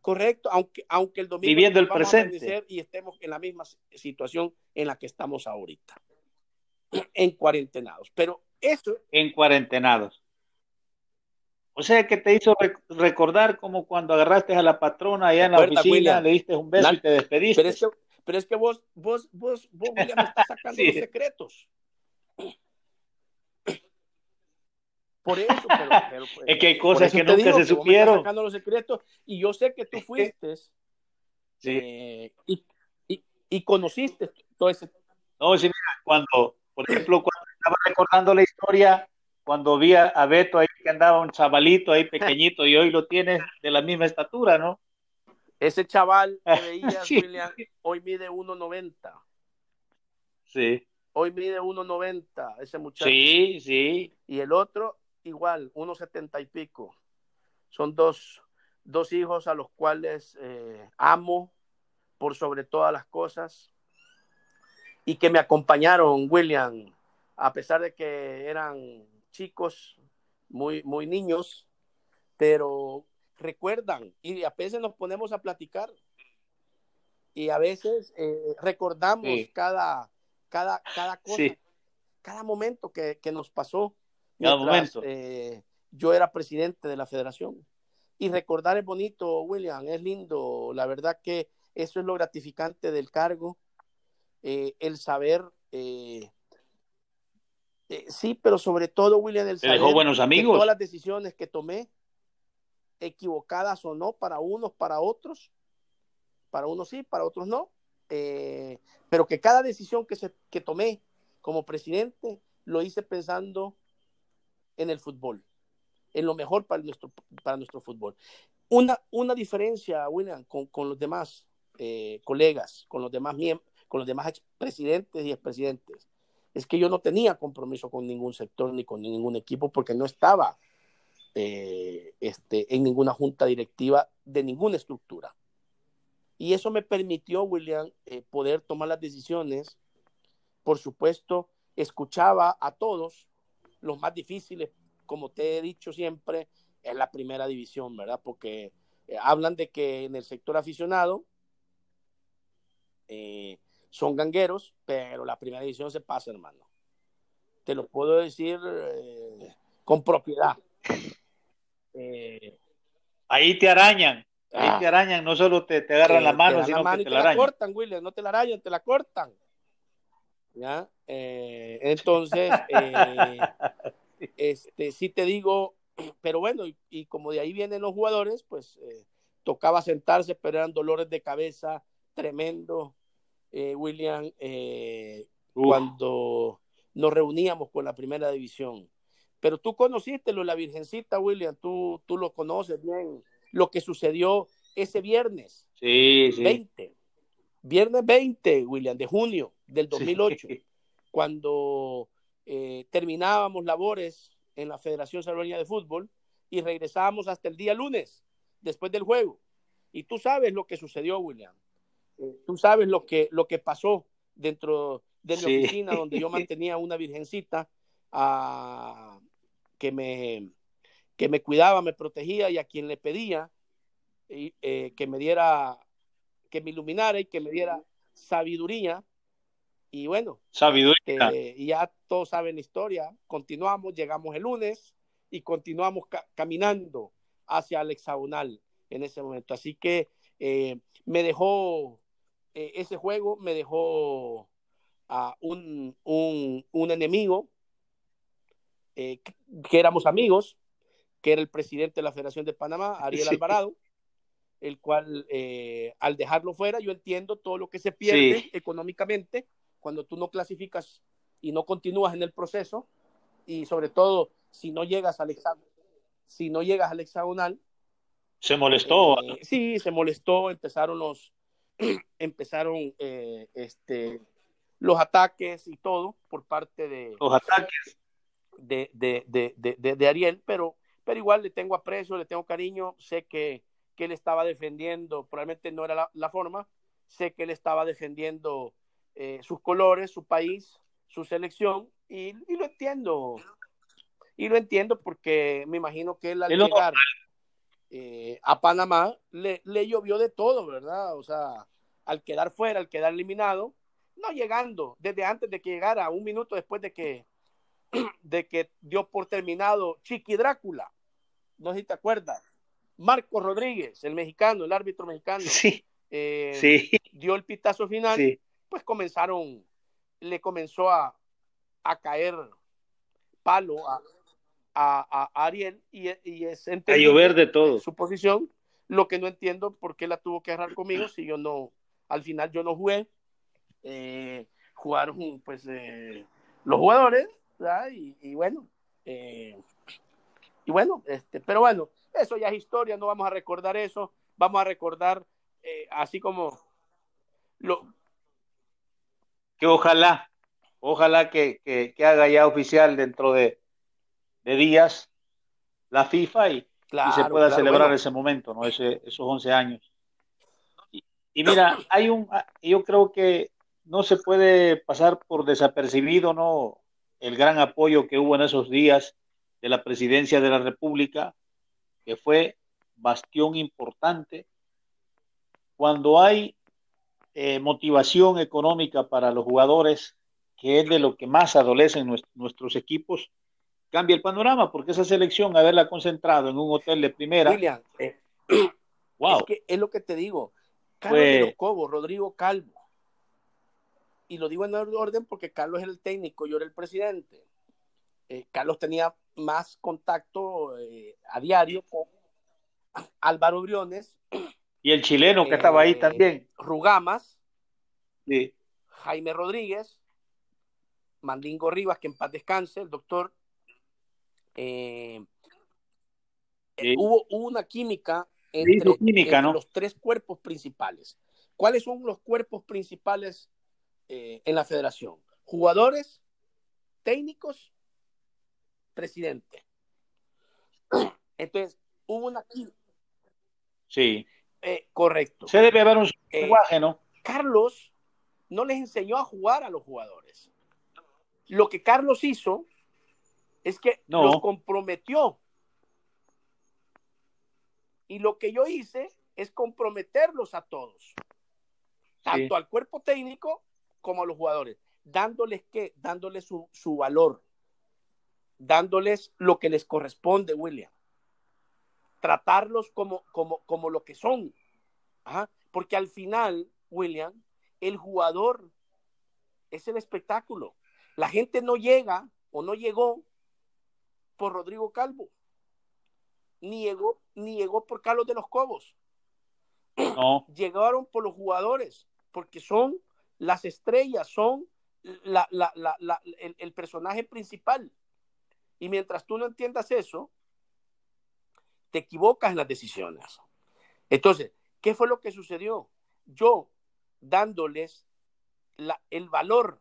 correcto, aunque, aunque el domingo viviendo el presente y estemos en la misma situación en la que estamos ahorita, <clears throat> en cuarentenados. Pero eso. En cuarentenados. O sea que te hizo recordar como cuando agarraste a la patrona allá en la oficina, le diste un beso y te despediste. Pero es que, pero es que vos, vos, vos, vos, William, me estás sacando <laughs> los secretos. Por eso, pero, <laughs> es que hay cosas que nunca se supieron. Sacando los secretos y yo sé que tú fuiste eh, y, y, y, conociste todo ese. No, sí, mira, cuando, por ejemplo, cuando estaba recordando la historia, cuando vi a, Beto ahí que andaba un chavalito ahí pequeñito y hoy lo tienes de la misma estatura, ¿no? Ese chaval <laughs> que veías, William, hoy mide 1.90. Sí. Hoy mide 1.90 ese muchacho. Sí, sí. Y el otro igual, unos setenta y pico. Son dos, dos hijos a los cuales eh, amo por sobre todas las cosas y que me acompañaron, William, a pesar de que eran chicos, muy, muy niños, pero recuerdan y a veces nos ponemos a platicar y a veces eh, recordamos cada, cada, cada cosa, cada momento que, que nos pasó Eh, yo era presidente de la federación. Y recordar es bonito, William, es lindo. La verdad que eso es lo gratificante del cargo, eh, el saber. Eh, sí, pero sobre todo, William, el saber buenos amigos. todas las decisiones que tomé, equivocadas o no, para unos, para otros, para unos sí, para otros no, pero que cada decisión que, se, que tomé como presidente lo hice pensando en el fútbol, en lo mejor para nuestro, para nuestro fútbol. Una, una diferencia, William, con, con los demás eh, colegas, con los demás miembros, con los demás expresidentes y expresidentes, es que yo no tenía compromiso con ningún sector ni con ningún equipo porque no estaba eh, este, en ninguna junta directiva de ninguna estructura. Y eso me permitió, William, eh, poder tomar las decisiones. Por supuesto, escuchaba a todos, los más difíciles, como te he dicho siempre, es la primera división, ¿verdad? Porque eh, hablan de que en el sector aficionado eh, son gangueros, pero la primera división se pasa, hermano. Te lo puedo decir eh, con propiedad. ahí te arañan, ahí te ah. arañan, no solo te, te agarran la mano, sino que te, la, la cortan, William, no te la arañan, te la cortan. ¿Ya? Eh, entonces, <laughs> eh, este, sí te digo, <clears throat> pero bueno, y, como de ahí vienen los jugadores, pues eh, tocaba sentarse, pero eran dolores de cabeza tremendo, William, cuando nos reuníamos con la primera división. Pero tú conociste lo de la Virgencita, William, tú, tú lo conoces bien, lo que sucedió ese viernes. Sí, sí. 20. Viernes 20, William, de junio del 2008, <laughs> cuando eh, terminábamos labores en la Federación Salvadoreña de Fútbol y regresábamos hasta el día lunes, después del juego. Y tú sabes lo que sucedió, William. Eh, tú sabes lo que, lo que pasó dentro de mi oficina, donde yo <laughs> mantenía una virgencita a, que me, que me cuidaba, me protegía y a quien le pedía eh, que me diera, que me iluminara y que me diera sabiduría. Y bueno, sabiduría. Eh, y ya todos saben la historia. Continuamos, llegamos el lunes y continuamos caminando hacia el hexagonal en ese momento. Así que eh, me dejó ese juego, me dejó a un, un, un enemigo que éramos amigos, que era el presidente de la Federación de Panamá, Ariel Alvarado, el cual eh, al dejarlo fuera, yo entiendo todo lo que se pierde económicamente cuando tú no clasificas y no continúas en el proceso, y sobre todo si no llegas al hexagonal, si no llegas al hexagonal. Se molestó. Eh, sí, se molestó, empezaron los, <clears throat> empezaron eh, este, los ataques y todo por parte de los ataques de, de, de, de Ariel, pero pero igual le tengo aprecio, le tengo cariño, sé que, que él estaba defendiendo, probablemente no era la, forma, sé que él estaba defendiendo eh, sus colores, su país, su selección, y, lo entiendo. Y lo entiendo porque me imagino que él al llegar eh, a Panamá le, le llovió de todo, ¿verdad? O sea, al quedar fuera, al quedar eliminado, no llegando, desde antes de que llegara, un minuto después de que <clears throat> de que dio por terminado Chiqui Drácula. No sé si te acuerdas. Marco Rodríguez, el mexicano, el árbitro mexicano, sí, eh, dio el pitazo final, pues comenzaron, le comenzó a, a caer palo a, a, Ariel y, y es a llover de todo su posición. Lo que no entiendo por qué la tuvo que agarrar conmigo si yo no, al final yo no jugué. Eh, jugaron pues eh, los jugadores y, bueno, eh, y bueno, este, pero bueno, eso ya es historia, no vamos a recordar eso, vamos a recordar así como lo... Que ojalá, ojalá que, que, haga ya oficial dentro de, de días la FIFA y, se pueda celebrar ese momento, ¿no? Ese, esos 11 años. Y, y, mira, hay un, yo creo que no se puede pasar por desapercibido, ¿no? el gran apoyo que hubo en esos días de la presidencia de la República, que fue bastión importante. Cuando hay eh, motivación económica para los jugadores, que es de lo que más adolecen nuestros, equipos, cambia el panorama, porque esa selección, haberla concentrado en un hotel de primera. William, eh, <coughs> es, que es lo que te digo. Carlos de los Cobos, Rodrigo Calvo, y lo digo en orden porque Carlos era el técnico, yo era el presidente. Eh, Carlos tenía más contacto eh, a diario con Álvaro Briones. Y el chileno que estaba ahí eh, también. Rugamas. Jaime Rodríguez. Mandingo Rivas, que en paz descanse, el doctor. hubo, una química entre, los tres cuerpos principales. ¿Cuáles son los cuerpos principales eh, en la federación. Jugadores, técnicos, presidente. <clears throat> Entonces, hubo una... Sí. Eh, correcto. Se debe haber un eh, lenguaje, ¿no? Carlos no les enseñó a jugar a los jugadores. Lo que Carlos hizo es que los comprometió. Y lo que yo hice es comprometerlos a todos, tanto al cuerpo técnico como a los jugadores, dándoles qué, dándoles su, valor, dándoles lo que les corresponde, William. Tratarlos como, como, como lo que son. Porque al final, William, el jugador es el espectáculo. La gente no llega o no llegó por Rodrigo Calvo, ni llegó, ni llegó por Carlos de los Cobos. No. <clears throat> Llegaron por los jugadores, porque son las estrellas son el, personaje principal. Y mientras tú no entiendas eso, te equivocas en las decisiones. Entonces, ¿qué fue lo que sucedió? Yo dándoles el valor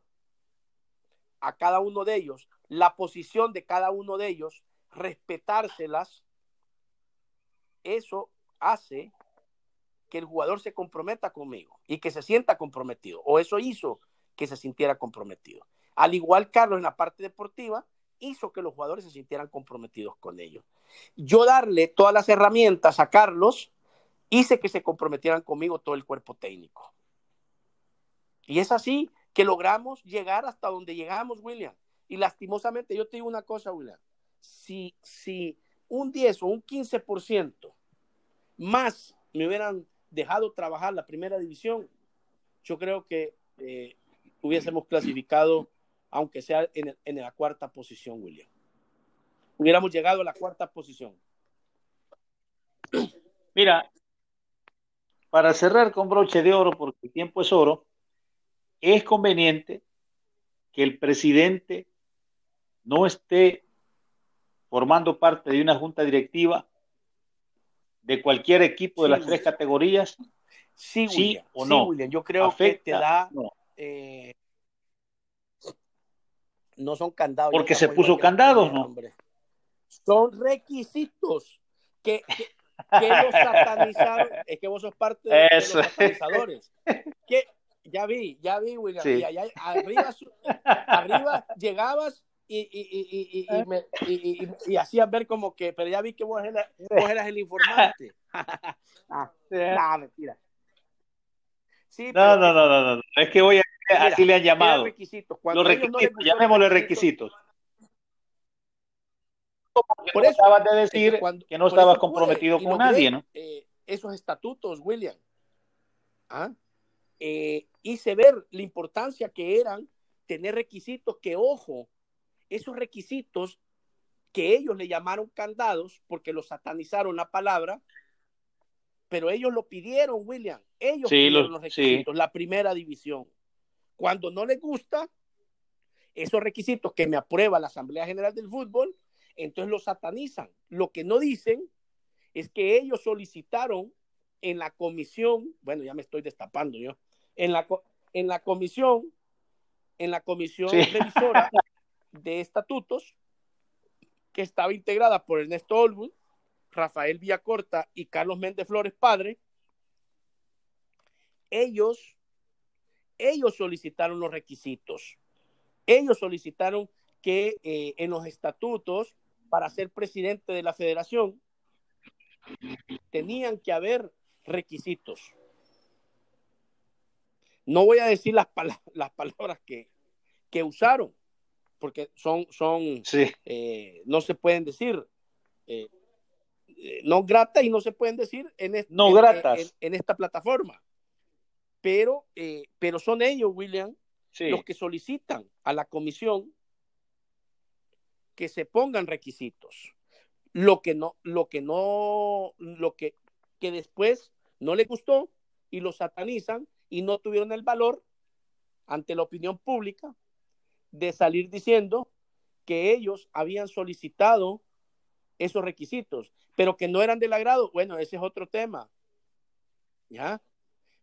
a cada uno de ellos, la posición de cada uno de ellos, respetárselas, eso hace que el jugador se comprometa conmigo y que se sienta comprometido, o eso hizo que se sintiera comprometido. Al igual Carlos en la parte deportiva, hizo que los jugadores se sintieran comprometidos con ellos. Yo darle todas las herramientas a Carlos hice que se comprometieran conmigo todo el cuerpo técnico. Y es así que logramos llegar hasta donde llegamos, William. Y lastimosamente, yo te digo una cosa, William. Si, si un 10 o un 15% más me hubieran dejado trabajar la primera división, yo creo que eh, hubiésemos clasificado, aunque sea en, en, la cuarta posición, William. Hubiéramos llegado a la cuarta posición. Mira, para cerrar con broche de oro, porque el tiempo es oro, es conveniente que el presidente no esté formando parte de una junta directiva de cualquier equipo de las tres categorías, sí, sí o no. William. Yo creo que te da. No. Eh, no son candados. Porque se puso candados, ¿no? Son requisitos que, que, que, <laughs> los satanizaron. Es que vos sos parte de, de los satanizadores. Que ya vi, ya vi, William. Sí. Y allá, arriba, arriba llegabas y, y, y, y, me, y, hacías ver como que, pero ya vi que vos eras, vos eras el informante. <laughs> ah, no, mentira. Sí, no, no, no, no, no, es que voy a, mira, así le han llamado. Requisitos. Los requisitos, no llamémosle requisitos. Por eso acabas de decir que, cuando, que no estabas comprometido con nadie, ¿no? Eh, esos estatutos, William. ¿Ah? Eh, hice ver la importancia que eran tener requisitos que, ojo, esos requisitos que ellos le llamaron candados porque lo satanizaron la palabra, pero ellos lo pidieron, William. Ellos sí, pidieron los, los requisitos, sí. la primera división. Cuando no les gusta esos requisitos que me aprueba la Asamblea General del Fútbol, entonces los satanizan. Lo que no dicen es que ellos solicitaron en la comisión, bueno, ya me estoy destapando yo, en la, en la comisión, en la comisión sí. revisora <laughs> de estatutos, que estaba integrada por Ernesto Olwood, Rafael Villacorta y Carlos Méndez Flores Padre, ellos, ellos solicitaron los requisitos. Ellos solicitaron que eh, en los estatutos, para ser presidente de la federación, tenían que haber requisitos. No voy a decir las, <laughs> las palabras que, que, usaron, porque son, son sí. eh, no se pueden decir, eh, no gratas y no se pueden decir en, este, no gratas. En, en, en, esta plataforma. Pero, eh, pero son ellos, William, sí. los que solicitan a la comisión que se pongan requisitos. Lo que no, lo que no, lo que, que después no les gustó y lo satanizan y no tuvieron el valor ante la opinión pública de salir diciendo que ellos habían solicitado esos requisitos, pero que no eran del agrado. Bueno, ese es otro tema. ¿Ya?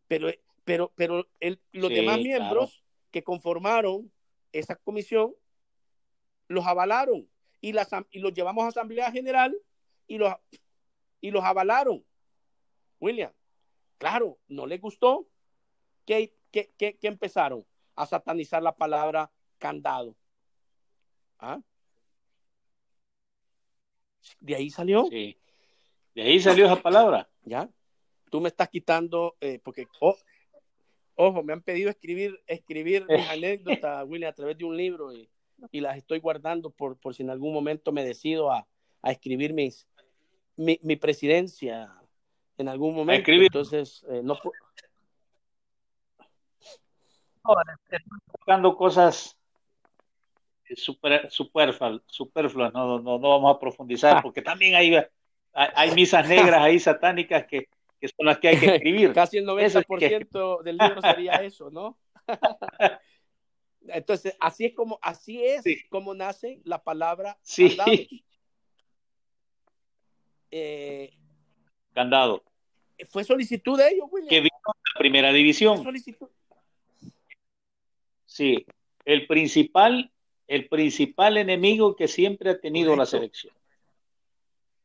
Pero, pero, pero el, los sí, demás miembros claro. que conformaron esa comisión los avalaron y, las, y los llevamos a Asamblea General y los, y los avalaron. William, claro, no les gustó, ¿qué, qué, qué, qué empezaron? A satanizar la palabra candado. ¿Ah? De ahí salió. Sí. De ahí salió esa palabra. Ya. Tú me estás quitando, eh, porque, oh, ojo, me han pedido escribir, escribir mis anécdotas, <laughs> William, a través de un libro y, y, las estoy guardando por, por si en algún momento me decido a, a escribir mis, mi, mi, presidencia en algún momento. Escribir. Entonces, eh, no puedo buscando cosas super, superfluas, superfluas no, no, no vamos a profundizar, ah. porque también hay, hay misas negras ahí satánicas que, que son las que hay que <laughs> escribir. Casi el 90% que... del libro sería eso, ¿no? <laughs> Entonces, así es como, así es sí. como nace la palabra sí. candados. <laughs> Eh, Candado. Fue solicitud de ellos, William. Que vino la primera división. Sí, el principal, el principal enemigo que siempre ha tenido Correcto. la selección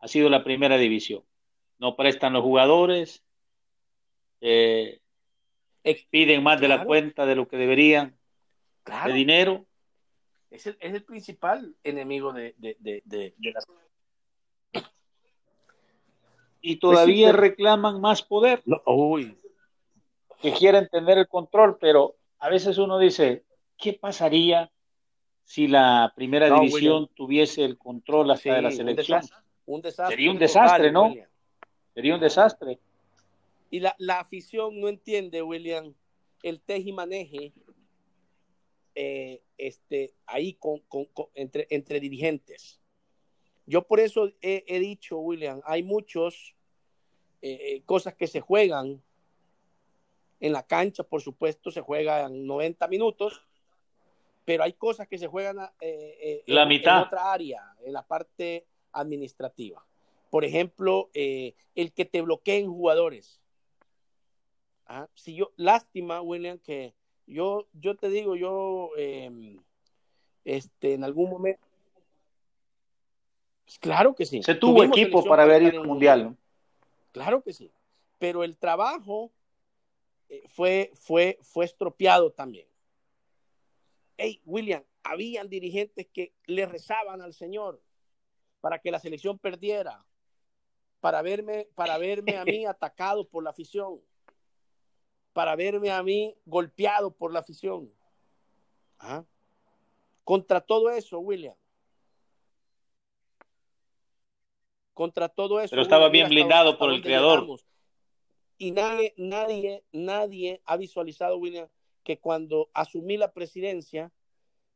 ha sido la primera división. No prestan los jugadores, eh, piden más claro. de la cuenta de lo que deberían claro. de dinero. Es el, es el principal enemigo de, de, de, de, la... Y todavía pues reclaman más poder. No, uy. Que quieren tener el control, pero a veces uno dice, ¿qué pasaría si la primera no, división William. tuviese el control hasta sí, de la selección? Un desastre, un desastre Sería un desastre, ¿no? William. Sería un desastre. Y la, la, afición no entiende, William, el teje y maneje eh, este, ahí con, con, con, entre, entre dirigentes. Yo por eso he, he dicho, William, hay muchos eh, cosas que se juegan en la cancha, por supuesto, se juegan 90 minutos, pero hay cosas que se juegan eh, la en, mitad. en otra área, en la parte administrativa. Por ejemplo, eh, el que te bloqueen jugadores. ¿Ah? Si yo, lástima, William, que yo, yo te digo, yo eh, este, en algún momento. Pues claro que sí. Se tuvo Tuvimos equipo para ver el mundial. ¿no? Claro que sí. Pero el trabajo eh, fue, fue, fue estropeado también. Hey, William, habían dirigentes que le rezaban al Señor para que la selección perdiera, para verme, para verme a mí <laughs> atacado por la afición, para verme a mí golpeado por la afición. ¿Ah? Contra todo eso, William. Contra todo eso. Pero estaba William, bien blindado por el creador. Llegamos. Y nadie, nadie, nadie ha visualizado, William, que cuando asumí la presidencia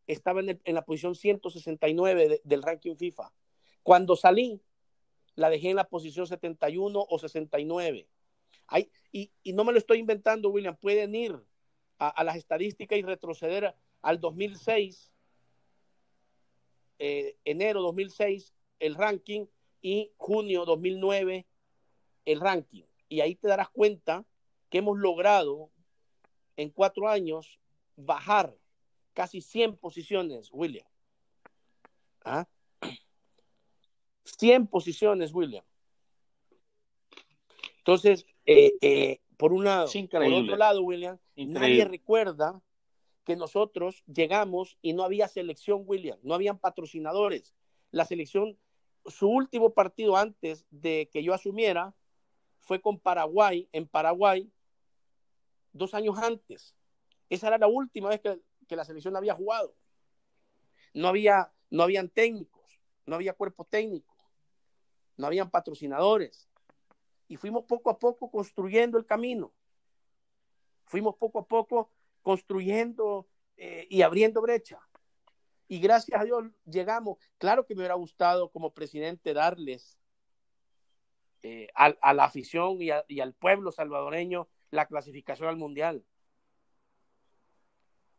estaba en, el, en la posición 169 de, del ranking FIFA. Cuando salí, la dejé en la posición 71 o 69. Hay, y, y, no me lo estoy inventando, William. Pueden ir a, a las estadísticas y retroceder al 2006, eh, enero 2006, el ranking, y junio 2009, el ranking. Y ahí te darás cuenta que hemos logrado en cuatro años bajar casi 100 posiciones, William. ¿Ah? 100 posiciones, William. Entonces, eh, eh, por un lado, por otro lado, William, Increíble. nadie recuerda que nosotros llegamos y no había selección, William, no habían patrocinadores. La selección, su último partido antes de que yo asumiera fue con Paraguay, en Paraguay, dos años antes. Esa era la última vez que, que la selección había jugado. No había, no habían técnicos, no había cuerpo técnico, no habían patrocinadores. Y fuimos poco a poco construyendo el camino. Fuimos poco a poco construyendo eh, y abriendo brecha. Y gracias a Dios llegamos. Claro que me hubiera gustado como presidente darles eh, a, la afición y, al pueblo salvadoreño la clasificación al mundial.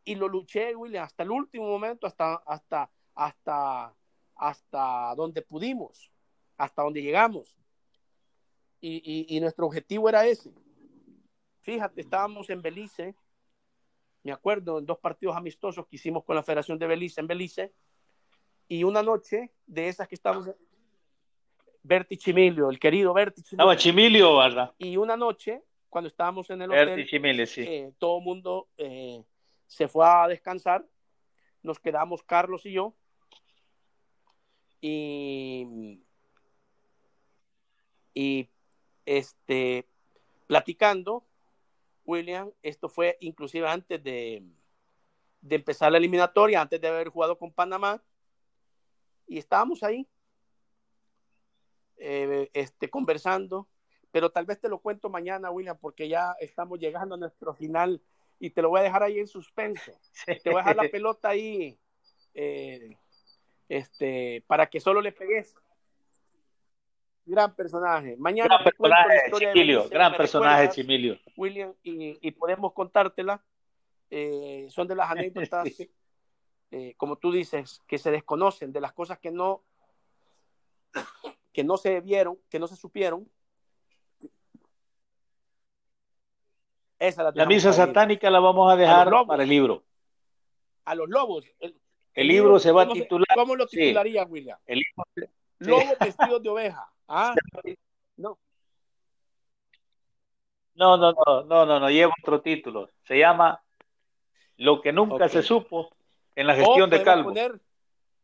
Y lo luché, William, hasta el último momento, hasta, hasta, hasta, hasta donde pudimos, hasta donde llegamos. Y, y, y nuestro objetivo era ese. Fíjate, estábamos en Belice, me acuerdo, en dos partidos amistosos que hicimos con la Federación de Belice en Belice, y una noche de esas que estábamos, Berti Chimilio, el querido Berti Chimilio. Estaba Chimilio, ¿verdad? Y una noche, cuando estábamos en el Berti hotel, Chimilio, sí. eh, todo el mundo eh, se fue a descansar, nos quedamos Carlos y yo, y, y este, platicando, William, esto fue inclusive antes de, de empezar la eliminatoria, antes de haber jugado con Panamá, y estábamos ahí, eh, este, conversando, pero tal vez te lo cuento mañana, William, porque ya estamos llegando a nuestro final y te lo voy a dejar ahí en suspenso. <laughs> Te voy a dejar la pelota ahí eh, este, para que solo le pegues. Gran personaje. Mañana gran personaje, Chimilio, gran personaje, Chimilio. William, y, y, podemos contártela. Eh, son de las <laughs> anécdotas, eh, como tú dices, que se desconocen, de las cosas que no, que no se vieron, que no se supieron, Esa la, la misa satánica la vamos a dejar a para el libro. A los lobos. El, el, el libro, se va a titular. ¿Cómo lo titularía, sí. William? El libro, Lobos vestidos de oveja. Ah, no. No, no, no, no, no, no, lleva otro título. Se llama Lo que nunca okay. se supo en la gestión de Calvo. poner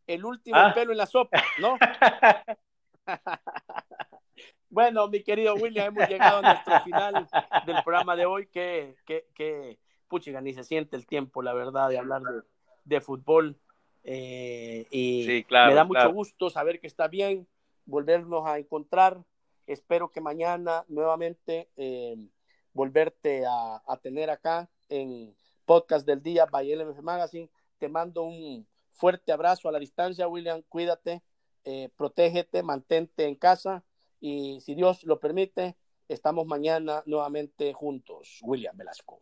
el último ¿Ah? pelo en la sopa, ¿no? <laughs> bueno, mi querido William, hemos llegado a nuestro final del programa de hoy. Que, que, que puchiga, ni se siente el tiempo, la verdad, de hablar de, fútbol. Eh, y me da mucho gusto saber que está bien, volvernos a encontrar. Espero que mañana nuevamente eh, volverte a, tener acá en Podcast del Día by LMF Magazine. Te mando un fuerte abrazo a la distancia, William. Cuídate, eh, protégete, mantente en casa y si Dios lo permite, estamos mañana nuevamente juntos. William Velasco.